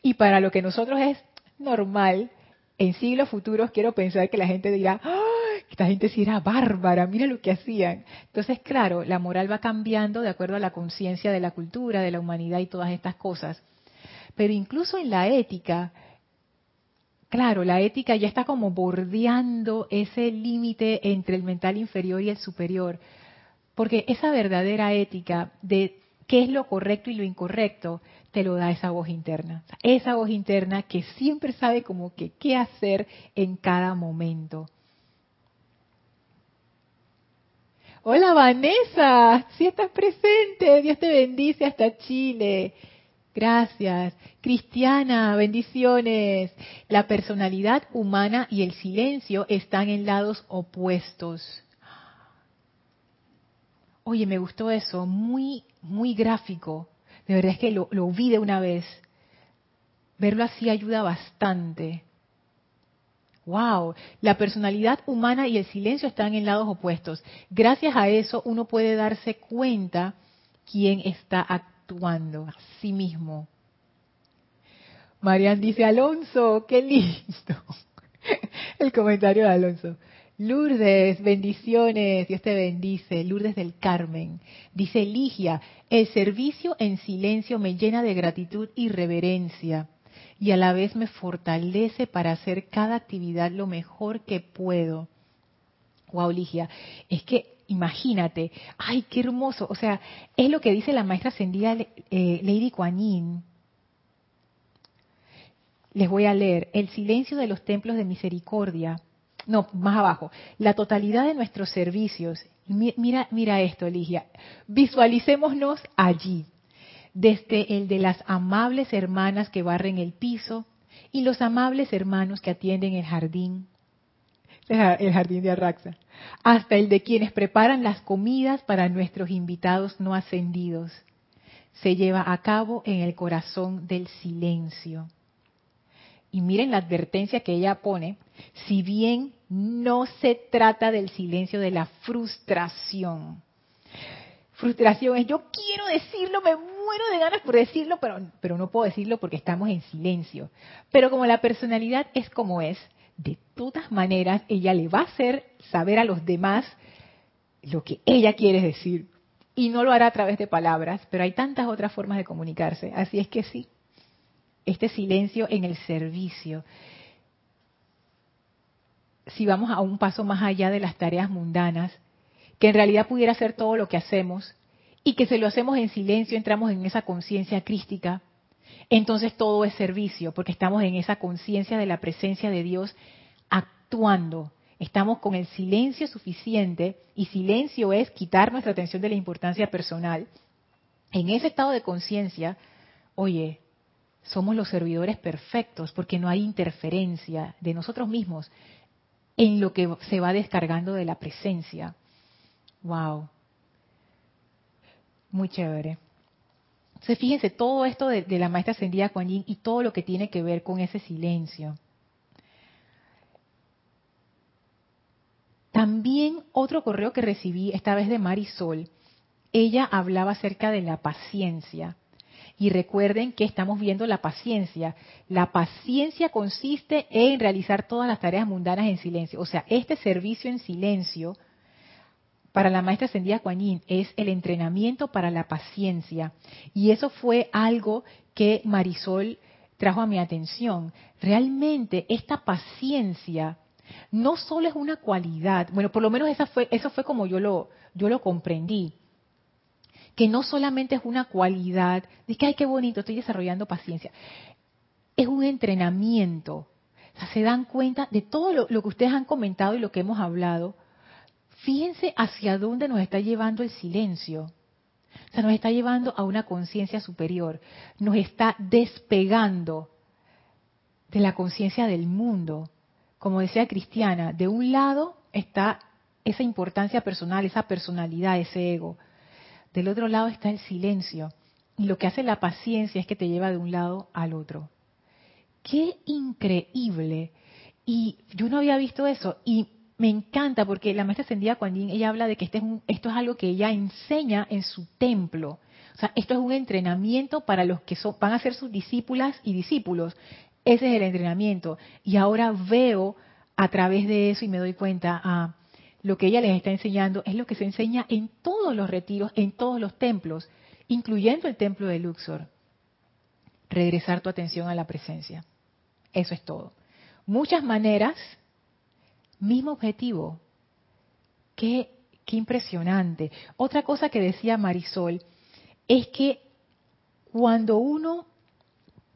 Y para lo que nosotros es normal, en siglos futuros quiero pensar que la gente dirá, ¡Ah! Esta gente sí era bárbara, mira lo que hacían. Entonces, claro, la moral va cambiando de acuerdo a la conciencia de la cultura, de la humanidad y todas estas cosas. Pero incluso en la ética, claro, la ética ya está como bordeando ese límite entre el mental inferior y el superior. Porque esa verdadera ética de qué es lo correcto y lo incorrecto, te lo da esa voz interna. Esa voz interna que siempre sabe como que qué hacer en cada momento. Hola Vanessa, si estás presente, Dios te bendice hasta Chile. Gracias. Cristiana, bendiciones. La personalidad humana y el silencio están en lados opuestos. Oye, me gustó eso, muy, muy gráfico. De verdad es que lo, lo vi de una vez. Verlo así ayuda bastante. Wow, la personalidad humana y el silencio están en lados opuestos. Gracias a eso uno puede darse cuenta quién está actuando a sí mismo. Marian dice, Alonso, qué lindo. *laughs* El comentario de Alonso. Lourdes, bendiciones, Dios te bendice. Lourdes del Carmen. Dice Ligia, el servicio en silencio me llena de gratitud y reverencia y a la vez me fortalece para hacer cada actividad lo mejor que puedo. Wow, Ligia, es que imagínate, ay, qué hermoso, o sea, es lo que dice la maestra ascendida eh, Lady Kuan. Les voy a leer, el silencio de los templos de misericordia, no, más abajo, la totalidad de nuestros servicios, mira, mira esto, Ligia, visualicémonos allí, desde el de las amables hermanas que barren el piso y los amables hermanos que atienden el jardín, *laughs* el jardín de Arraxa, hasta el de quienes preparan las comidas para nuestros invitados no ascendidos. Se lleva a cabo en el corazón del silencio. Y miren la advertencia que ella pone, si bien no se trata del silencio de la frustración, frustración es yo quiero decirlo, me muero de ganas por decirlo, pero, pero no puedo decirlo porque estamos en silencio. Pero como la personalidad es como es, de todas maneras ella le va a hacer saber a los demás lo que ella quiere decir. Y no lo hará a través de palabras, pero hay tantas otras formas de comunicarse. Así es que sí, este silencio en el servicio. Si vamos a un paso más allá de las tareas mundanas, que en realidad pudiera ser todo lo que hacemos y que se lo hacemos en silencio, entramos en esa conciencia crística, entonces todo es servicio, porque estamos en esa conciencia de la presencia de Dios actuando. Estamos con el silencio suficiente y silencio es quitar nuestra atención de la importancia personal. En ese estado de conciencia, oye, somos los servidores perfectos porque no hay interferencia de nosotros mismos en lo que se va descargando de la presencia. Wow. Muy chévere. Entonces, fíjense todo esto de, la maestra ascendida Kuan y todo lo que tiene que ver con ese silencio. También otro correo que recibí, esta vez de Marisol, ella hablaba acerca de la paciencia. Y recuerden que estamos viendo la paciencia. La paciencia consiste en realizar todas las tareas mundanas en silencio. O sea, este servicio en silencio para la maestra ascendida Kuan es el entrenamiento para la paciencia. Y eso fue algo que Marisol trajo a mi atención. Realmente esta paciencia no solo es una cualidad, bueno, por lo menos esa fue, eso fue como yo lo, yo lo comprendí, que no solamente es una cualidad que, ay, qué bonito, estoy desarrollando paciencia, es un entrenamiento. O sea, se dan cuenta de todo lo que ustedes han comentado y lo que hemos hablado. Fíjense hacia dónde nos está llevando el silencio. O sea, nos está llevando a una conciencia superior, nos está despegando de la conciencia del mundo. Como decía Cristiana, de un lado está esa importancia personal, esa personalidad, ese ego. Del otro lado está el silencio. Y lo que hace la paciencia es que te lleva de un lado al otro. ¡Qué increíble! Y yo no había visto eso. Y me encanta porque la maestra ascendida cuando ella habla de que este es esto es algo que ella enseña en su templo. O sea, esto es un entrenamiento para los que son, van a ser sus discípulas y discípulos. Ese es el entrenamiento. Y ahora veo a través de eso y me doy cuenta, a ah, lo que ella les está enseñando es lo que se enseña en todos los retiros, en todos los templos, incluyendo el templo de Luxor. Regresar tu atención a la presencia. Eso es todo. Muchas maneras Mismo objetivo. Qué, qué impresionante. Otra cosa que decía Marisol es que cuando uno,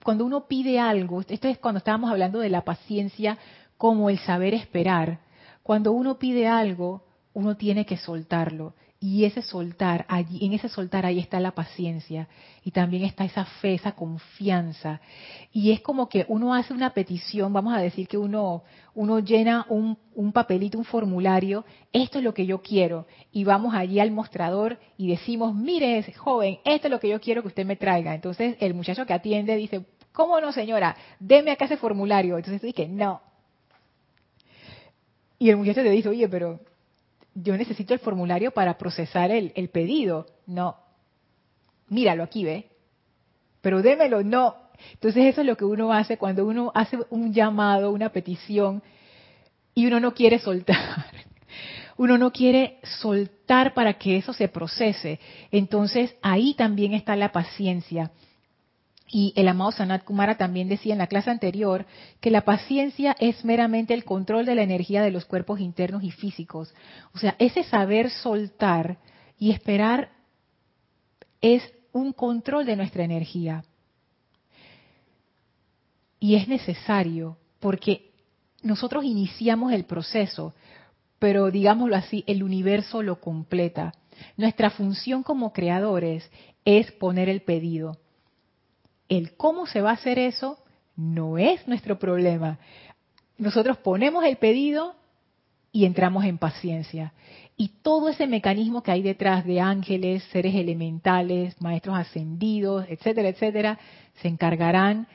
cuando uno pide algo, esto es cuando estábamos hablando de la paciencia como el saber esperar, cuando uno pide algo, uno tiene que soltarlo. Y ese soltar, allí, en ese soltar ahí está la paciencia y también está esa fe, esa confianza. Y es como que uno hace una petición, vamos a decir que uno, uno llena un, un papelito, un formulario, esto es lo que yo quiero. Y vamos allí al mostrador y decimos, mire, joven, esto es lo que yo quiero que usted me traiga. Entonces el muchacho que atiende dice, ¿cómo no, señora? Deme acá ese formulario. Entonces dices, no. Y el muchacho te dice, oye, pero yo necesito el formulario para procesar el, pedido. No. Míralo aquí, ve. Pero démelo, no. Entonces eso es lo que uno hace cuando uno hace un llamado, una petición, y uno no quiere soltar. *laughs* Uno no quiere soltar para que eso se procese. Entonces ahí también está la paciencia. Y el amado Sanat Kumara también decía en la clase anterior que la paciencia es meramente el control de la energía de los cuerpos internos y físicos. O sea, ese saber soltar y esperar es un control de nuestra energía. Y es necesario porque nosotros iniciamos el proceso, pero digámoslo así, el universo lo completa. Nuestra función como creadores es poner el pedido el cómo se va a hacer eso no es nuestro problema. Nosotros ponemos el pedido y entramos en paciencia. Y todo ese mecanismo que hay detrás de ángeles, seres elementales, maestros ascendidos, etcétera, etcétera, se encargarán,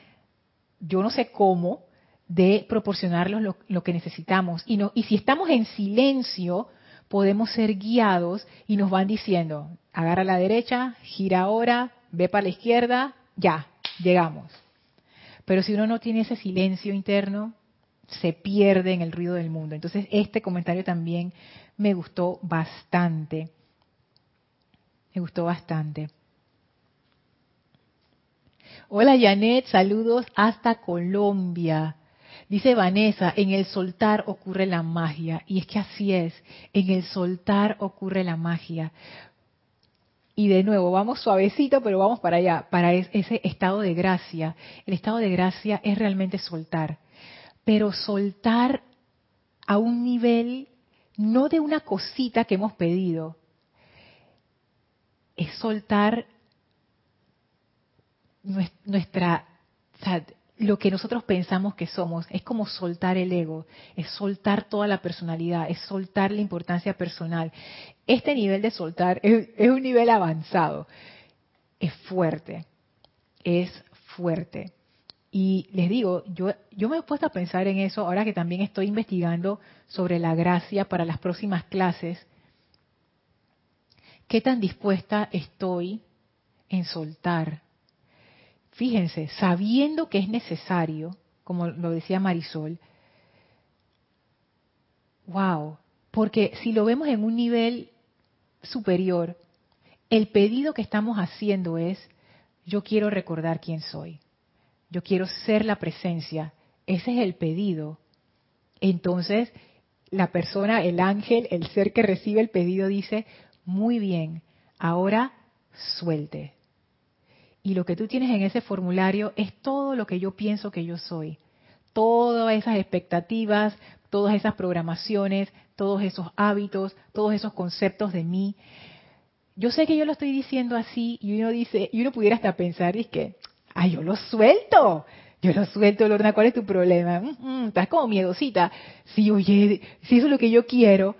yo no sé cómo, de proporcionarnos lo, que necesitamos. Y, no, y si estamos en silencio, podemos ser guiados y nos van diciendo, agarra a la derecha, gira ahora, ve para la izquierda, ya, llegamos. Pero si uno no tiene ese silencio interno, se pierde en el ruido del mundo. Entonces, este comentario también me gustó bastante. Me gustó bastante. Hola Janet, saludos hasta Colombia. Dice Vanessa, en el soltar ocurre la magia. Y es que así es, en el soltar ocurre la magia. Y de nuevo, vamos suavecito, pero vamos para allá, para ese estado de gracia. El estado de gracia es realmente soltar, pero soltar a un nivel no de una cosita que hemos pedido, es soltar nuestra, lo que nosotros pensamos que somos, es como soltar el ego, es soltar toda la personalidad, es soltar la importancia personal. Este nivel de soltar es, un nivel avanzado, es fuerte, es fuerte. Y les digo, yo, yo me he puesto a pensar en eso ahora que también estoy investigando sobre la gracia para las próximas clases. ¿Qué tan dispuesta estoy en soltar? Fíjense, sabiendo que es necesario, como lo decía Marisol, wow, porque si lo vemos en un nivel superior, el pedido que estamos haciendo es, yo quiero recordar quién soy, yo quiero ser la presencia, ese es el pedido. Entonces, la persona, el ángel, el ser que recibe el pedido dice, muy bien, ahora suelte. Y lo que tú tienes en ese formulario es todo lo que yo pienso que yo soy. Todas esas expectativas, todas esas programaciones, todos esos hábitos, todos esos conceptos de mí. Yo sé que yo lo estoy diciendo así y uno dice, y uno pudiera hasta pensar, es que, ay, yo lo suelto. Yo lo suelto, Lorna, ¿cuál es tu problema? Mm, mm, estás como miedosita. Sí, oye, si eso es lo que yo quiero.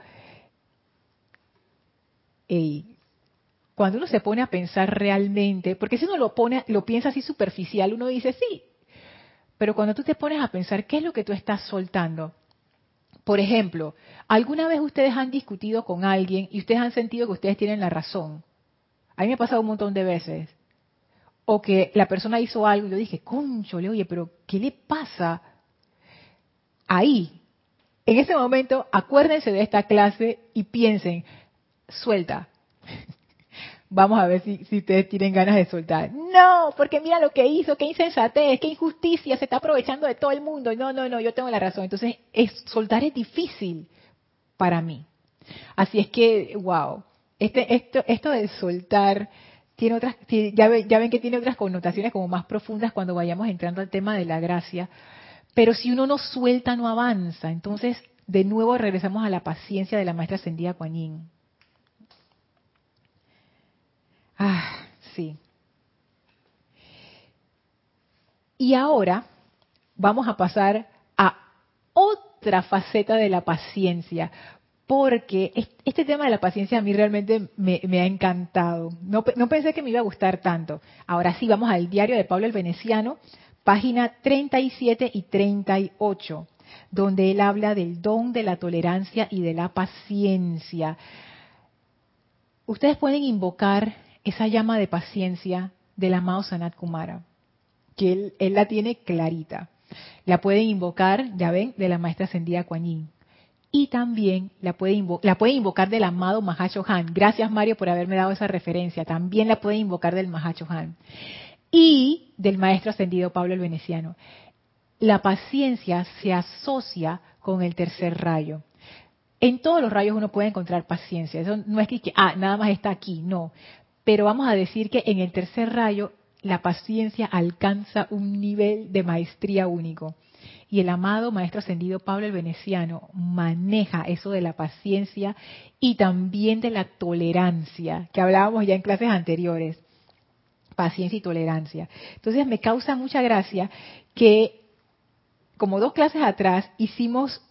Ey, cuando uno se pone a pensar realmente, porque si uno lo pone, lo piensa así superficial, uno dice sí. Pero cuando tú te pones a pensar, ¿qué es lo que tú estás soltando? Por ejemplo, ¿alguna vez ustedes han discutido con alguien y ustedes han sentido que ustedes tienen la razón? A mí me ha pasado un montón de veces o que la persona hizo algo y yo dije, concho, le oye, pero ¿qué le pasa? Ahí, en ese momento, acuérdense de esta clase y piensen, suelta. Vamos a ver si, si, ustedes tienen ganas de soltar. No, porque mira lo que hizo, qué insensatez, qué injusticia, se está aprovechando de todo el mundo. No, no, no, yo tengo la razón. Entonces, es, soltar es difícil para mí. Así es que, wow, este, esto, esto de soltar tiene otras, ya, ven, que tiene otras connotaciones como más profundas cuando vayamos entrando al tema de la gracia. Pero si uno no suelta, no avanza. Entonces, de nuevo regresamos a la paciencia de la maestra ascendida Kuan Ah, sí. Y ahora vamos a pasar a otra faceta de la paciencia, porque este tema de la paciencia a mí realmente me, ha encantado. No, pensé que me iba a gustar tanto. Ahora sí, vamos al diario de Pablo el Veneciano, página 37 y 38, donde él habla del don de la tolerancia y de la paciencia. Ustedes pueden invocar esa llama de paciencia del amado Sanat Kumara, que él, la tiene clarita. La pueden invocar, ya ven, de la maestra ascendida Kuan Yin y también la puede, la puede invocar del amado Mahacho Han. Gracias Mario por haberme dado esa referencia. También la puede invocar del Mahacho Han. Y del maestro ascendido Pablo el Veneciano. La paciencia se asocia con el tercer rayo. En todos los rayos uno puede encontrar paciencia. Eso no es que, ah, nada más está aquí, no. Pero vamos a decir que en el tercer rayo la paciencia alcanza un nivel de maestría único. Y el amado Maestro Ascendido Pablo el Veneciano maneja eso de la paciencia y también de la tolerancia, que hablábamos ya en clases anteriores. Paciencia y tolerancia. Entonces me causa mucha gracia que, como dos clases atrás, hicimos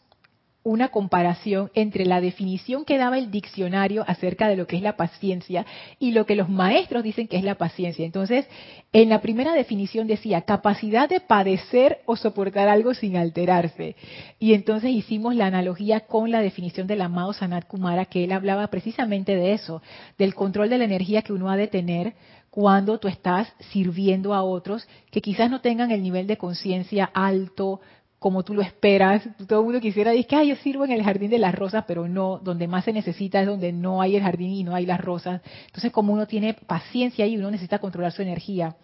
una comparación entre la definición que daba el diccionario acerca de lo que es la paciencia y lo que los maestros dicen que es la paciencia. Entonces, en la primera definición decía capacidad de padecer o soportar algo sin alterarse. Y entonces hicimos la analogía con la definición del amado Sanat Kumara, que él hablaba precisamente de eso, del control de la energía que uno ha de tener cuando tú estás sirviendo a otros que quizás no tengan el nivel de conciencia alto, como tú lo esperas. Todo el mundo quisiera decir que yo sirvo en el jardín de las rosas, pero no, donde más se necesita es donde no hay el jardín y no hay las rosas. Entonces, como uno tiene paciencia y uno necesita controlar su energía.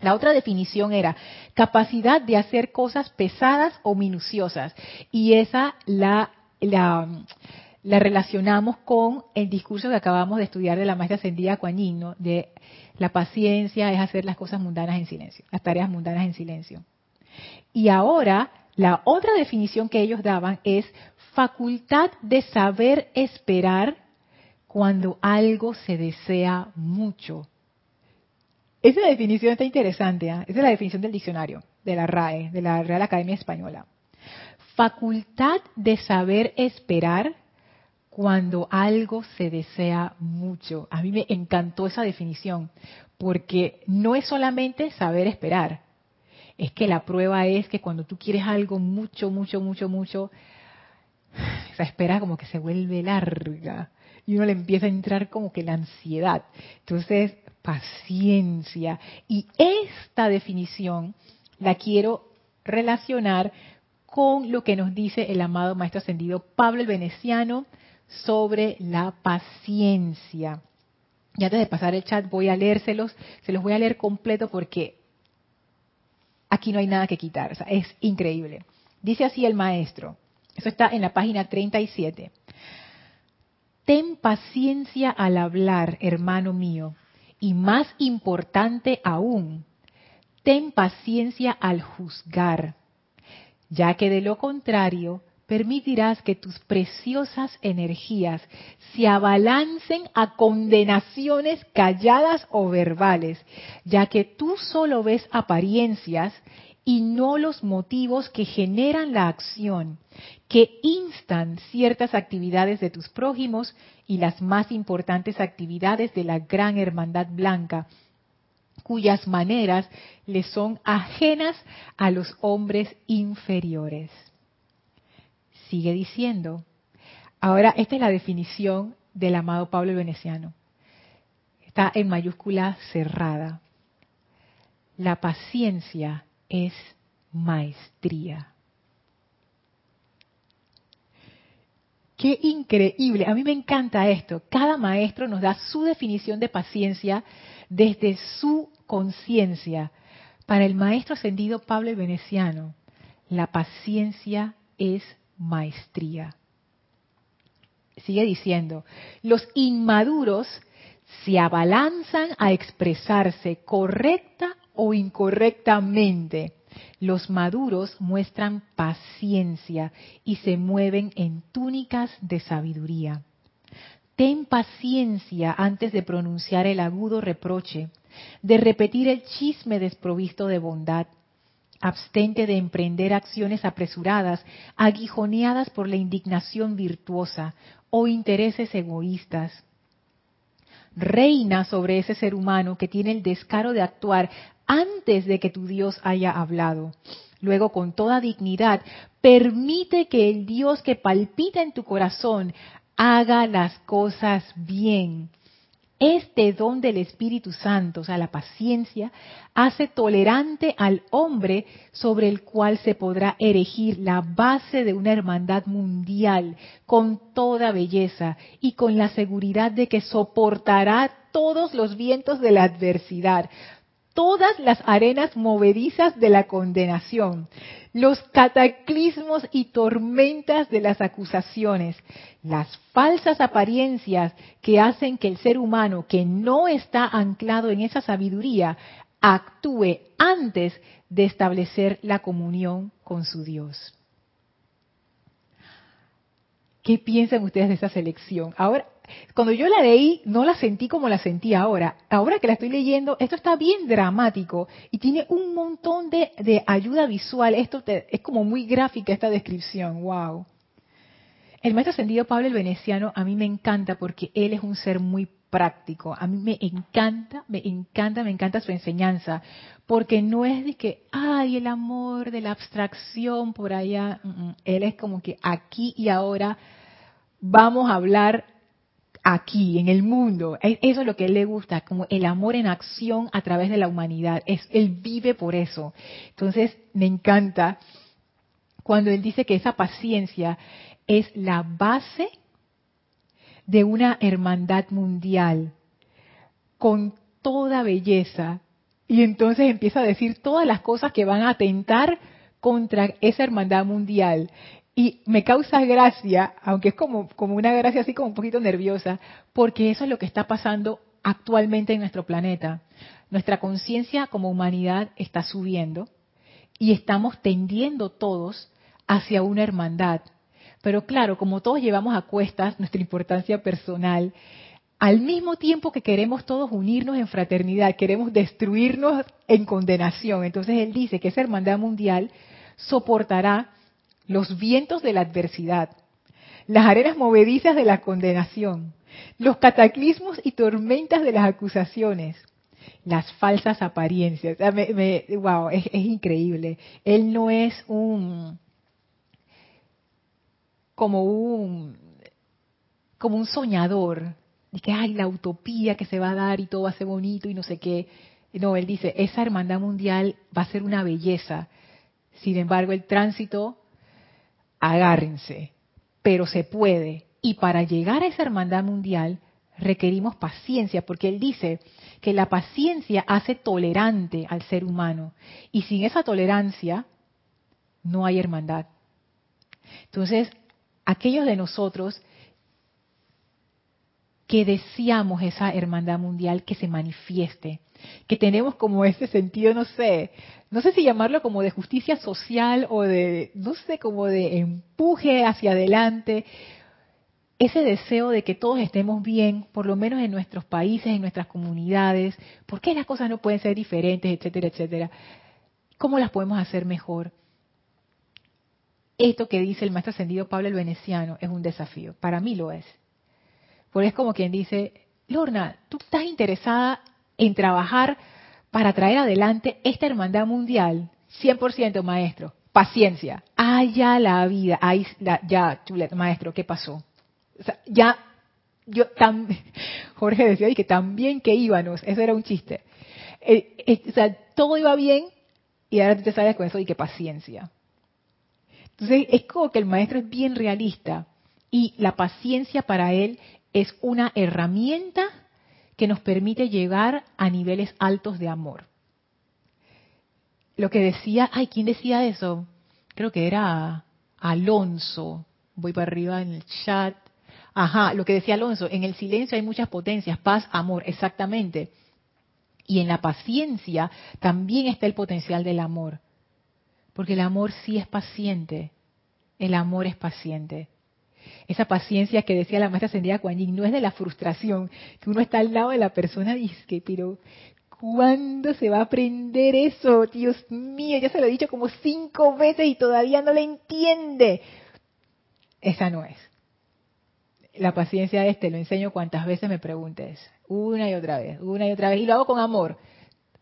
La otra definición era capacidad de hacer cosas pesadas o minuciosas. Y esa la, la, la relacionamos con el discurso que acabamos de estudiar de la maestra ascendida Kuan de la paciencia es hacer las cosas mundanas en silencio, las tareas mundanas en silencio. Y ahora, la otra definición que ellos daban es facultad de saber esperar cuando algo se desea mucho. Esa definición está interesante, ¿eh? esa es la definición del diccionario, de la RAE, de la Real Academia Española. Facultad de saber esperar cuando algo se desea mucho. A mí me encantó esa definición, porque no es solamente saber esperar, es que la prueba es que cuando tú quieres algo mucho, mucho, mucho, mucho, *sighs* esa espera como que se vuelve larga y uno le empieza a entrar como que la ansiedad. Entonces, paciencia. Y esta definición la quiero relacionar con lo que nos dice el amado Maestro Ascendido Pablo el Veneciano sobre la paciencia. Y antes de pasar el chat voy a leérselos, se los voy a leer completo porque aquí no hay nada que quitar, es increíble. Dice así el maestro, eso está en la página 37. Ten paciencia al hablar, hermano mío, y más importante aún, ten paciencia al juzgar, ya que de lo contrario permitirás que tus preciosas energías se abalancen a condenaciones calladas o verbales, ya que tú solo ves apariencias y no los motivos que generan la acción, que instan ciertas actividades de tus prójimos y las más importantes actividades de la gran hermandad blanca, cuyas maneras le son ajenas a los hombres inferiores sigue diciendo. Ahora, esta es la definición del amado Pablo el Veneciano. Está en mayúscula cerrada. La paciencia es maestría. Qué increíble. A mí me encanta esto. Cada maestro nos da su definición de paciencia desde su conciencia. Para el maestro ascendido Pablo el Veneciano, la paciencia es maestría. Sigue diciendo, los inmaduros se abalanzan a expresarse correcta o incorrectamente. Los maduros muestran paciencia y se mueven en túnicas de sabiduría. Ten paciencia antes de pronunciar el agudo reproche, de repetir el chisme desprovisto de bondad, abstente de emprender acciones apresuradas, aguijoneadas por la indignación virtuosa o intereses egoístas. Reina sobre ese ser humano que tiene el descaro de actuar antes de que tu Dios haya hablado. Luego, con toda dignidad, permite que el Dios que palpita en tu corazón haga las cosas bien este don del Espíritu Santo, o sea, la paciencia, hace tolerante al hombre sobre el cual se podrá erigir la base de una hermandad mundial con toda belleza y con la seguridad de que soportará todos los vientos de la adversidad, todas las arenas movedizas de la condenación, los cataclismos y tormentas de las acusaciones, las falsas apariencias que hacen que el ser humano que no está anclado en esa sabiduría actúe antes de establecer la comunión con su Dios. ¿Qué piensan ustedes de esa selección? Ahora, cuando yo la leí, no la sentí como la sentí ahora. Ahora que la estoy leyendo, esto está bien dramático y tiene un montón de, ayuda visual. Esto es como muy gráfica esta descripción. Wow. El maestro ascendido Pablo el Veneciano a mí me encanta porque él es un ser muy práctico. A mí me encanta, me encanta, me encanta su enseñanza, porque no es de que, ay, el amor de la abstracción por allá. Él es como que aquí y ahora vamos a hablar aquí, en el mundo. Eso es lo que él le gusta, como el amor en acción a través de la humanidad. Es, él vive por eso. Entonces, me encanta cuando él dice que esa paciencia es la base de una hermandad mundial con toda belleza. Y entonces empieza a decir todas las cosas que van a atentar contra esa hermandad mundial. Y me causa gracia, aunque es como, como una gracia así como un poquito nerviosa, porque eso es lo que está pasando actualmente en nuestro planeta. Nuestra conciencia como humanidad está subiendo y estamos tendiendo todos hacia una hermandad. Pero claro, como todos llevamos a cuestas nuestra importancia personal, al mismo tiempo que queremos todos unirnos en fraternidad, queremos destruirnos en condenación. Entonces él dice que esa hermandad mundial soportará los vientos de la adversidad, las arenas movedizas de la condenación, los cataclismos y tormentas de las acusaciones, las falsas apariencias. wow, es, increíble. Él no es un como un como un soñador de que hay la utopía que se va a dar y todo va a ser bonito y no sé qué. No, él dice, esa hermandad mundial va a ser una belleza. Sin embargo, el tránsito agárrense, pero se puede. Y para llegar a esa hermandad mundial requerimos paciencia, porque él dice que la paciencia hace tolerante al ser humano. Y sin esa tolerancia no hay hermandad. Entonces, aquellos de nosotros que deseamos esa hermandad mundial que se manifieste, que tenemos como ese sentido, no sé, no sé si llamarlo como de justicia social o de, no sé, como de empuje hacia adelante, ese deseo de que todos estemos bien, por lo menos en nuestros países, en nuestras comunidades, por qué las cosas no pueden ser diferentes, etcétera, etcétera, cómo las podemos hacer mejor. Esto que dice el maestro ascendido Pablo el Veneciano es un desafío, para mí lo es. Porque es como quien dice, Lorna, tú estás interesada en trabajar para traer adelante esta hermandad mundial, 100% maestro, paciencia, allá la vida, ahí, ya, chulet, maestro, ¿qué pasó? ya, yo, tam, *laughs* Jorge decía y que también que íbamos, eso era un chiste. Eh, eh, o sea, todo iba bien y ahora tú te sales con eso y que paciencia. Entonces es como que el maestro es bien realista y la paciencia para él es una herramienta que nos permite llegar a niveles altos de amor. Lo que decía, ay, ¿quién decía eso? Creo que era Alonso. Voy para arriba en el chat. Ajá, lo que decía Alonso, en el silencio hay muchas potencias, paz, amor, exactamente. Y en la paciencia también está el potencial del amor. Porque el amor sí es paciente. El amor es paciente. Esa paciencia que decía la maestra ascendida Kuan no es de la frustración, que uno está al lado de la persona y pero ¿cuándo se va a aprender eso? Dios mío, ya se lo he dicho como cinco veces y todavía no le entiende. Esa no es la paciencia es, te lo enseño cuantas veces me preguntes, una y otra vez, una y otra vez, y lo hago con amor.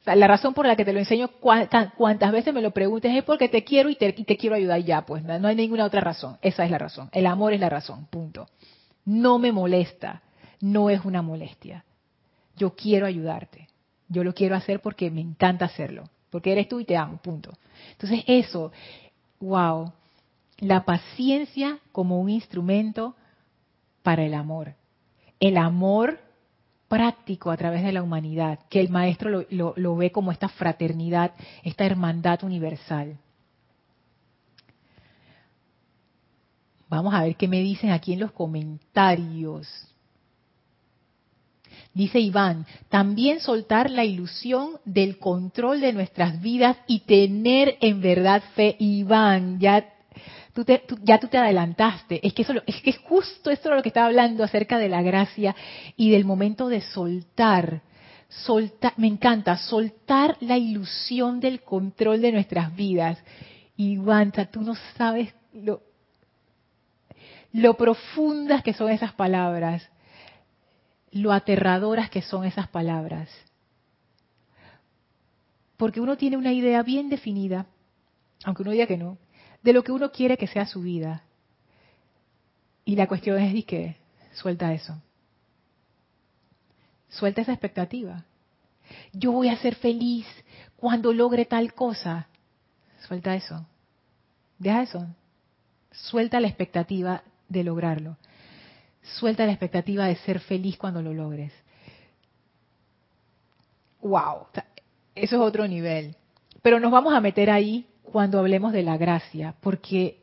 La razón por la que te lo enseño cuantas, veces me lo preguntes es porque te quiero y te, quiero ayudar ya, pues no hay ninguna otra razón, esa es la razón, el amor es la razón, punto. No me molesta, no es una molestia. Yo quiero ayudarte, yo lo quiero hacer porque me encanta hacerlo, porque eres tú y te amo, punto. Entonces eso, wow, la paciencia como un instrumento para el amor. El amor práctico a través de la humanidad, que el maestro lo, ve como esta fraternidad, esta hermandad universal. Vamos a ver qué me dicen aquí en los comentarios. Dice Iván, también soltar la ilusión del control de nuestras vidas y tener en verdad fe. Iván, ya ya tú te adelantaste. Es que, eso, es que justo esto es lo que estaba hablando acerca de la gracia y del momento de soltar. Soltar, me encanta, soltar la ilusión del control de nuestras vidas. Y Wanta, tú no sabes lo, lo profundas que son esas palabras, lo aterradoras que son esas palabras. Porque uno tiene una idea bien definida, aunque uno diga que no, de lo que uno quiere que sea su vida. Y la cuestión es que suelta eso. Suelta esa expectativa. Yo voy a ser feliz cuando logre tal cosa. Suelta eso. Deja eso. Suelta la expectativa de lograrlo. Suelta la expectativa de ser feliz cuando lo logres. Wow, eso es otro nivel. Pero nos vamos a meter ahí cuando hablemos de la gracia, porque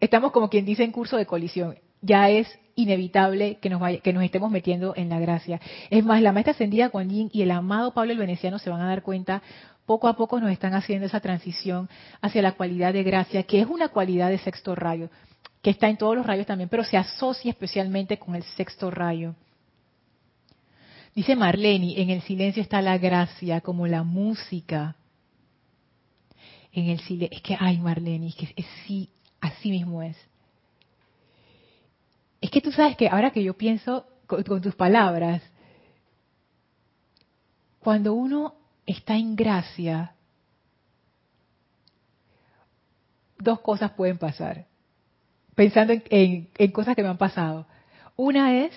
estamos como quien dice en curso de colisión, ya es inevitable que nos, que nos estemos metiendo en la gracia. Es más, la maestra ascendida Kuan Yin y el amado Pablo el Veneciano se van a dar cuenta, poco a poco nos están haciendo esa transición hacia la cualidad de gracia, que es una cualidad de sexto rayo, que está en todos los rayos también, pero se asocia especialmente con el sexto rayo. Dice Marlene, en el silencio está la gracia, como la música, en el silencio. Es que, ay, Marlene, es que es, sí, así mismo es. Es que tú sabes que ahora que yo pienso con, tus palabras, cuando uno está en gracia, dos cosas pueden pasar. Pensando en, en, cosas que me han pasado. Una es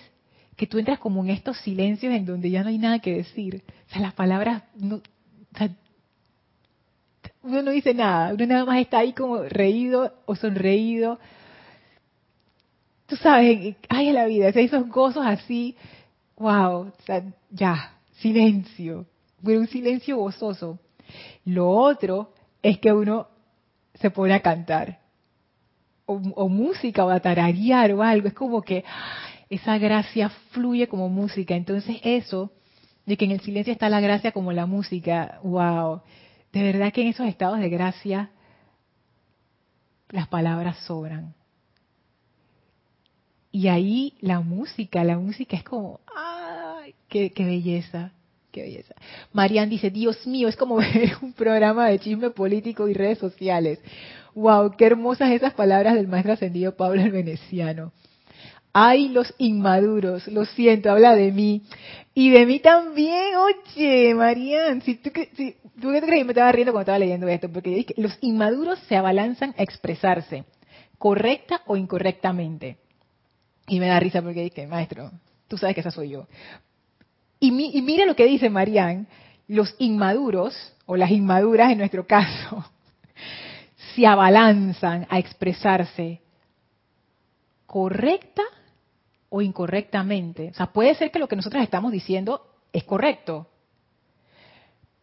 que tú entras como en estos silencios en donde ya no hay nada que decir. O sea, las palabras no, uno no dice nada, uno nada más está ahí como reído o sonreído. tú sabes, ay, la vida, esos gozos así, wow, ya, silencio, pero un silencio gozoso. Lo otro es que uno se pone a cantar, o, música, o a tararear o algo, es como que esa gracia fluye como música, entonces eso, de que en el silencio está la gracia como la música, wow, de verdad que en esos estados de gracia las palabras sobran. Y ahí la música, la música es como, ¡ay! ¡Qué, belleza! ¡Qué belleza! Marian dice, Dios mío, es como *laughs* ver un programa de chisme político y redes sociales. ¡Wow! ¡Qué hermosas esas palabras del maestro ascendido Pablo el Veneciano! ¡Ay, los inmaduros! Lo siento, habla de mí. Y de mí también, oye, Marian, si tú, si, tú qué crees, me estaba riendo cuando estaba leyendo esto, porque dije, los inmaduros se abalanzan a expresarse, correcta o incorrectamente. Y me da risa porque dije, maestro, tú sabes que esa soy yo. Y, y mira lo que dice Marían, los inmaduros, o las inmaduras en nuestro caso, *laughs* se abalanzan a expresarse correcta o incorrectamente. O sea, puede ser que lo que nosotros estamos diciendo es correcto,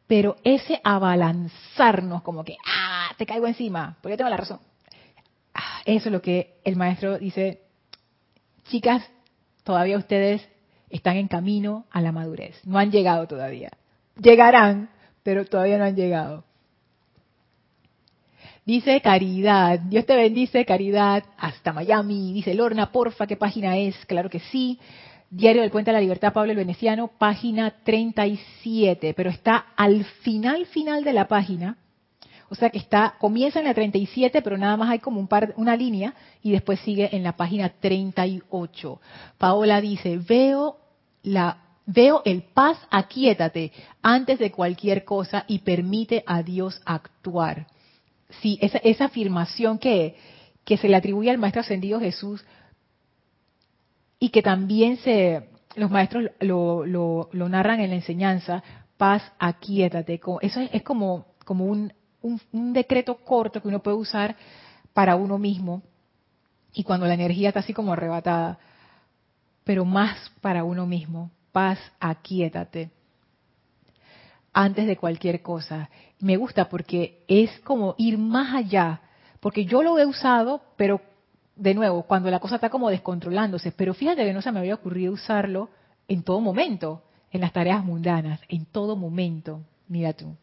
pero ese abalanzarnos como que, ah, te caigo encima, porque tengo la razón. Ah, eso es lo que el maestro dice, chicas, todavía ustedes están en camino a la madurez. No han llegado todavía. Llegarán, pero todavía no han llegado. Dice Caridad, Dios te bendice, Caridad, hasta Miami. Dice Lorna, porfa, ¿qué página es? Claro que sí. Diario del Puente de la Libertad, Pablo el Veneciano, página 37, pero está al final, final de la página, o sea que está, comienza en la 37, pero nada más hay como un par, una línea y después sigue en la página 38. Paola dice, veo la, veo el paz, aquíétate antes de cualquier cosa y permite a Dios actuar. Sí, esa, esa afirmación que, que se le atribuye al Maestro Ascendido Jesús y que también se, los maestros lo, lo, narran en la enseñanza, paz, aquíétate. Eso es, como, como un un, decreto corto que uno puede usar para uno mismo y cuando la energía está así como arrebatada, pero más para uno mismo. Paz, aquíétate. Antes de cualquier cosa. Me gusta porque es como ir más allá. Porque yo lo he usado, pero de nuevo, cuando la cosa está como descontrolándose. Pero fíjate que no se me había ocurrido usarlo en todo momento, en las tareas mundanas, en todo momento. Mira tú.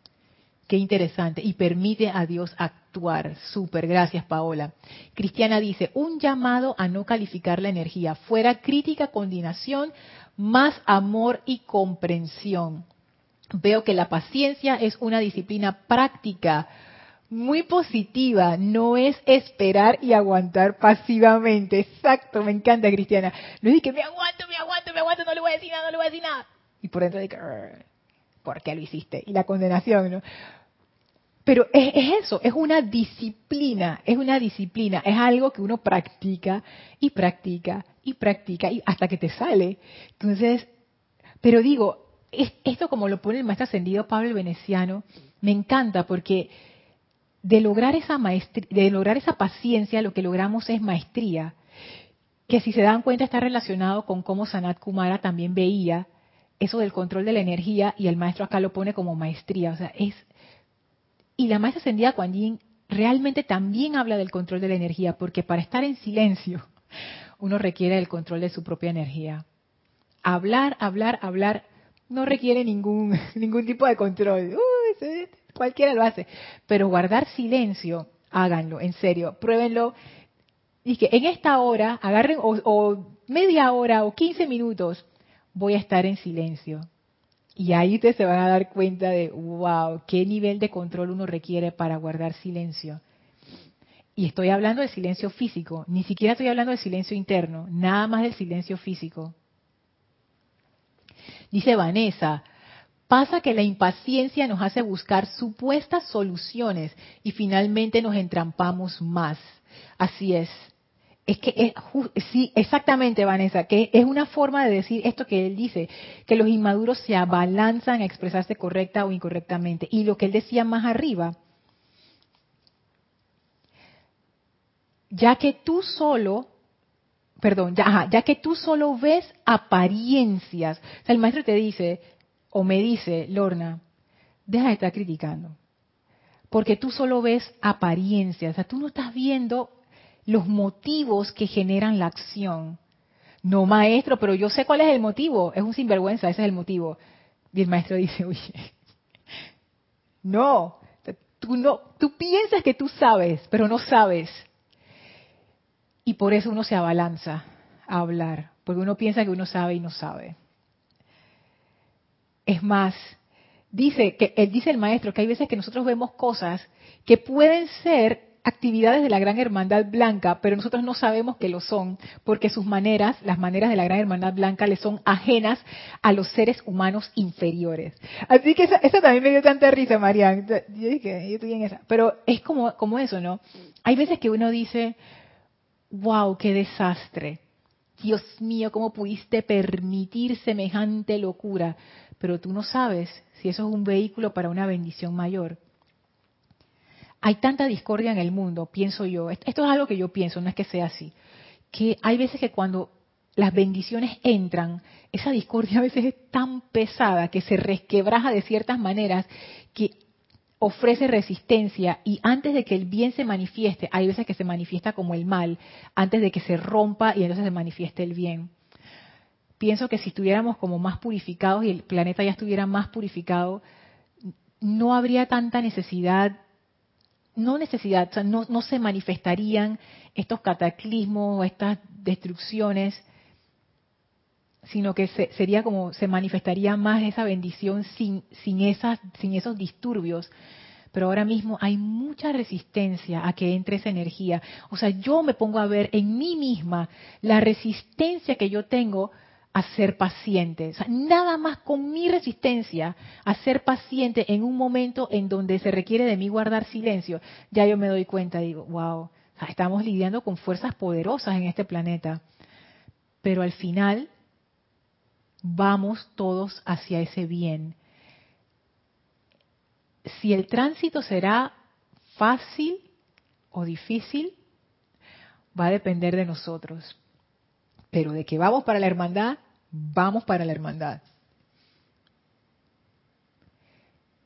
Qué interesante. Y permite a Dios actuar. Súper. Gracias, Paola. Cristiana dice, un llamado a no calificar la energía. Fuera crítica, condenación, más amor y comprensión. Veo que la paciencia es una disciplina práctica muy positiva, no es esperar y aguantar pasivamente. Exacto, me encanta, Cristiana. No es que me aguanto, me aguanto, me aguanto, no le voy a decir nada, no le voy a decir nada. Y por dentro de que, ¿por qué lo hiciste? Y la condenación, ¿no? Pero es, eso, es una disciplina, es una disciplina, es algo que uno practica y practica y practica y hasta que te sale. Entonces, pero digo, esto como lo pone el maestro ascendido Pablo el Veneciano, me encanta porque de lograr esa maestría, de lograr esa paciencia, lo que logramos es maestría, que si se dan cuenta está relacionado con cómo Sanat Kumara también veía eso del control de la energía y el maestro acá lo pone como maestría, o sea, es y la maestra ascendida Kuan Yin realmente también habla del control de la energía, porque para estar en silencio uno requiere el control de su propia energía. Hablar, hablar, hablar no requiere ningún, *laughs* ningún tipo de control. cualquiera lo hace. Pero guardar silencio, háganlo, en serio, pruébenlo. Y que en esta hora, agarren o, o media hora o 15 minutos, voy a estar en silencio. Y ahí ustedes se van a dar cuenta de, wow, qué nivel de control uno requiere para guardar silencio. Y estoy hablando del silencio físico, ni siquiera estoy hablando del silencio interno, nada más del silencio físico. Dice Vanessa, pasa que la impaciencia nos hace buscar supuestas soluciones y finalmente nos entrampamos más. Así es, es que es, sí, exactamente, Vanessa, que es una forma de decir esto que él dice, que los inmaduros se abalanzan a expresarse correcta o incorrectamente. Y lo que él decía más arriba, ya que tú solo perdón, ya, ya que tú solo ves apariencias. O sea, el maestro te dice, o me dice, Lorna, deja de estar criticando. Porque tú solo ves apariencias. O sea, tú no estás viendo los motivos que generan la acción. No, maestro, pero yo sé cuál es el motivo. Es un sinvergüenza, ese es el motivo. Y el maestro dice, oye, *laughs* no, tú no, tú piensas que tú sabes, pero no sabes. Y por eso uno se abalanza a hablar, porque uno piensa que uno sabe y no sabe. Es más, dice que él dice el maestro que hay veces que nosotros vemos cosas que pueden ser actividades de la Gran Hermandad Blanca, pero nosotros no sabemos que lo son, porque sus maneras, las maneras de la Gran Hermandad Blanca, le son ajenas a los seres humanos inferiores. Así que esa, también me dio tanta risa, Marian. Yo dije, yo estoy en esa. Pero es como, como eso, ¿no? Hay veces que uno dice, wow, qué desastre. Dios mío, ¿cómo pudiste permitir semejante locura? Pero tú no sabes si eso es un vehículo para una bendición mayor hay tanta discordia en el mundo, pienso yo, esto es algo que yo pienso, no es que sea así, que hay veces que cuando las bendiciones entran, esa discordia a veces es tan pesada que se resquebraja de ciertas maneras que ofrece resistencia y antes de que el bien se manifieste, hay veces que se manifiesta como el mal, antes de que se rompa y entonces se manifieste el bien. Pienso que si estuviéramos como más purificados y el planeta ya estuviera más purificado, no habría tanta necesidad no necesidad, o sea, no, no se manifestarían estos cataclismos, estas destrucciones, sino que sería como se manifestaría más esa bendición sin, sin, esas, sin esos disturbios. Pero ahora mismo hay mucha resistencia a que entre esa energía. O sea, yo me pongo a ver en mí misma la resistencia que yo tengo a ser paciente. O sea, nada más con mi resistencia a ser paciente en un momento en donde se requiere de mí guardar silencio, ya yo me doy cuenta, digo, wow, estamos lidiando con fuerzas poderosas en este planeta. Pero al final vamos todos hacia ese bien. Si el tránsito será fácil o difícil, va a depender de nosotros. Pero de que vamos para la hermandad, vamos para la hermandad.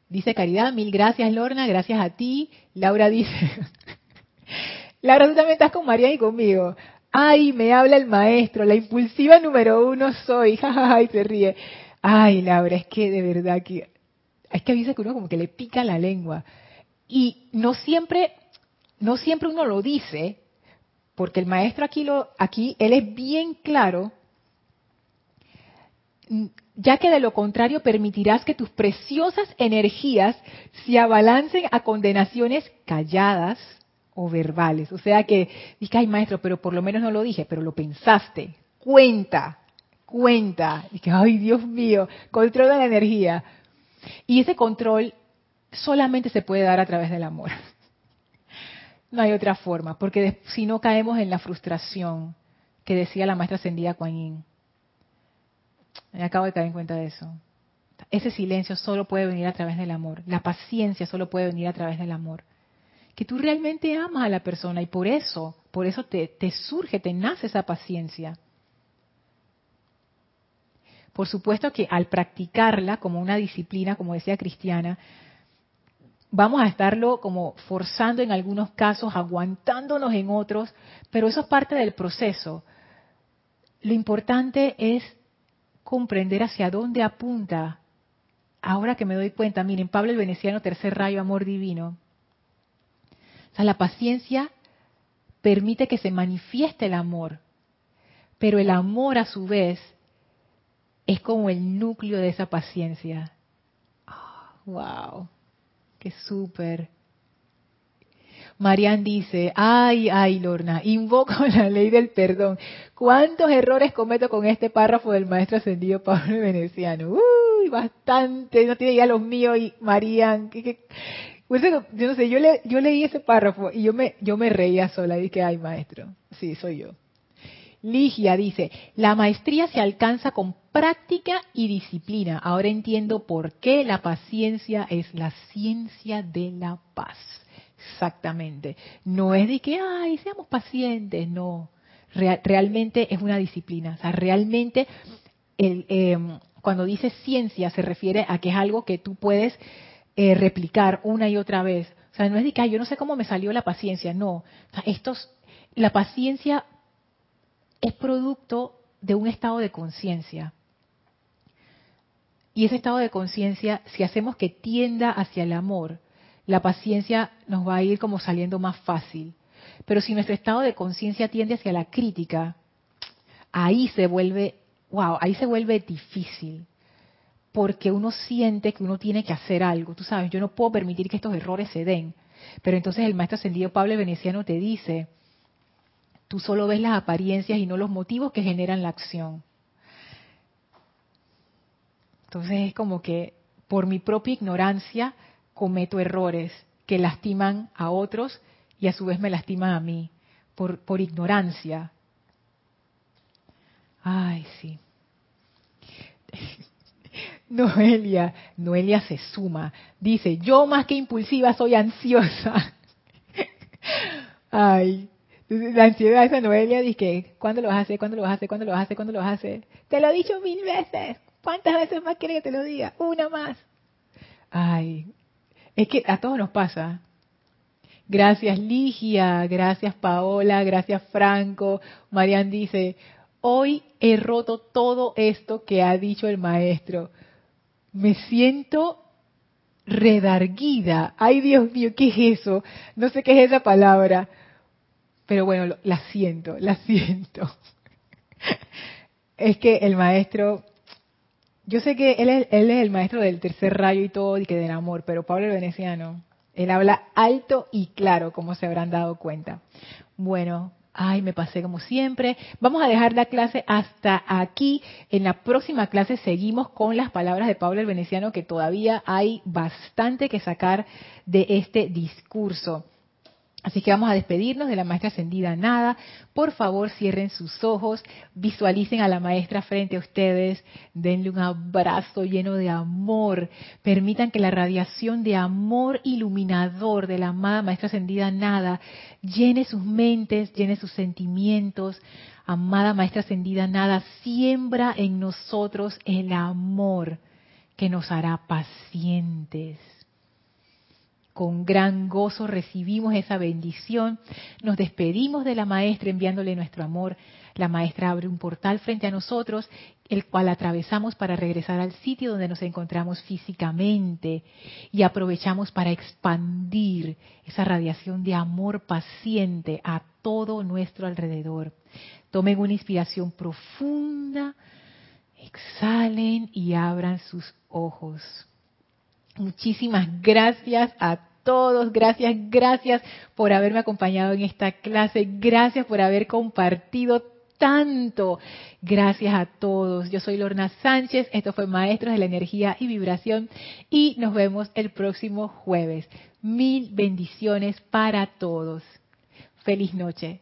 Dice Caridad, mil gracias Lorna, gracias a ti. Laura dice, *laughs* Laura, tú también estás con María y conmigo. Ay, me habla el maestro, la impulsiva número uno soy, *laughs* jajaja, y se ríe. Ay, Laura, es que de verdad que, es que avisa que uno como que le pica la lengua. Y no siempre, no siempre uno lo dice, porque el maestro aquí, lo, aquí él es bien claro, ya que de lo contrario permitirás que tus preciosas energías se abalancen a condenaciones calladas o verbales. O sea que, dije, ay maestro, pero por lo menos no lo dije, pero lo pensaste. Cuenta, cuenta. Dije, ay Dios mío, controla la energía. Y ese control solamente se puede dar a través del amor. *laughs* No hay otra forma, porque si no caemos en la frustración que decía la maestra ascendida Kuan Me acabo de caer en cuenta de eso. Ese silencio solo puede venir a través del amor. La paciencia solo puede venir a través del amor. Que tú realmente amas a la persona y por eso, por eso te, surge, te nace esa paciencia. Por supuesto que al practicarla como una disciplina, como decía Cristiana, vamos a estarlo como forzando en algunos casos, aguantándonos en otros, pero eso es parte del proceso. Lo importante es comprender hacia dónde apunta. Ahora que me doy cuenta, miren, Pablo el Veneciano, tercer rayo, amor divino. O sea, la paciencia permite que se manifieste el amor, pero el amor a su vez es como el núcleo de esa paciencia. wow. Qué súper. Marian dice, ay, ay, Lorna, invoco *laughs* la ley del perdón. ¿Cuántos errores cometo con este párrafo del maestro ascendido Pablo Veneciano? Uy, bastante, no tiene ya los míos y Marian. Pues yo no sé, yo, le, yo leí ese párrafo y yo me, yo me reía sola dije, ay, maestro, sí, soy yo. Ligia dice, la maestría se alcanza con práctica y disciplina. Ahora entiendo por qué la paciencia es la ciencia de la paz. Exactamente. No es de que, ay, seamos pacientes, no. realmente es una disciplina. O sea, realmente em, cuando dice ciencia se refiere a que es algo que tú puedes eh, replicar una y otra vez. O sea, no es de que yo no sé cómo me salió la paciencia, no. estos, la paciencia es producto de un estado de conciencia. Y ese estado de conciencia, si hacemos que tienda hacia el amor, la paciencia nos va a ir como saliendo más fácil. Pero si nuestro estado de conciencia tiende hacia la crítica, ahí se vuelve, wow, ahí se vuelve difícil. Porque uno siente que uno tiene que hacer algo. Tú sabes, yo no puedo permitir que estos errores se den. Pero entonces el maestro ascendido Pablo Veneciano te dice, tú solo ves las apariencias y no los motivos que generan la acción. Entonces es como que por mi propia ignorancia cometo errores que lastiman a otros y a su vez me lastiman a mí, por, por ignorancia. Ay, sí. Noelia, Noelia se suma. Dice, yo más que impulsiva soy ansiosa. *laughs* Ay, la ansiedad esa Noelia dice, ¿cuándo lo vas a hacer? ¿Cuándo lo vas a hacer? ¿Cuándo lo vas a hacer? ¿Cuándo lo vas a hacer? Te lo he dicho mil veces. ¿Cuántas veces más quieres que te lo diga? Una más. Ay, es que a todos nos pasa. Gracias Ligia, gracias Paola, gracias Franco. Marian dice, hoy he roto todo esto que ha dicho el maestro. Me siento redarguida. Ay Dios mío, ¿qué es eso? No sé qué es esa palabra. Pero bueno, la siento, la *laughs* siento. Es que el maestro yo sé que él es, el maestro del tercer rayo y todo, y que del amor, pero Pablo el Veneciano, él habla alto y claro, como se habrán dado cuenta. Bueno, ay, me pasé como siempre. Vamos a dejar la clase hasta aquí. En la próxima clase seguimos con las palabras de Pablo el Veneciano, que todavía hay bastante que sacar de este discurso. Así que vamos a despedirnos de la maestra ascendida nada. Por favor, cierren sus ojos, visualicen a la maestra frente a ustedes, denle un abrazo lleno de amor. Permitan que la radiación de amor iluminador de la amada maestra ascendida nada llene sus mentes, llene sus sentimientos. Amada maestra ascendida nada, siembra en nosotros el amor que nos hará pacientes con gran gozo recibimos esa bendición, nos despedimos de la maestra enviándole nuestro amor. La maestra abre un portal frente a nosotros, el cual atravesamos para regresar al sitio donde nos encontramos físicamente y aprovechamos para expandir esa radiación de amor paciente a todo nuestro alrededor. Tomen una inspiración profunda, exhalen y abran sus ojos. Muchísimas gracias a todos, gracias, gracias por haberme acompañado en esta clase, gracias por haber compartido tanto. Gracias a todos. Yo soy Lorna Sánchez, esto fue Maestros de la Energía y Vibración y nos vemos el próximo jueves. Mil bendiciones para todos. Feliz noche.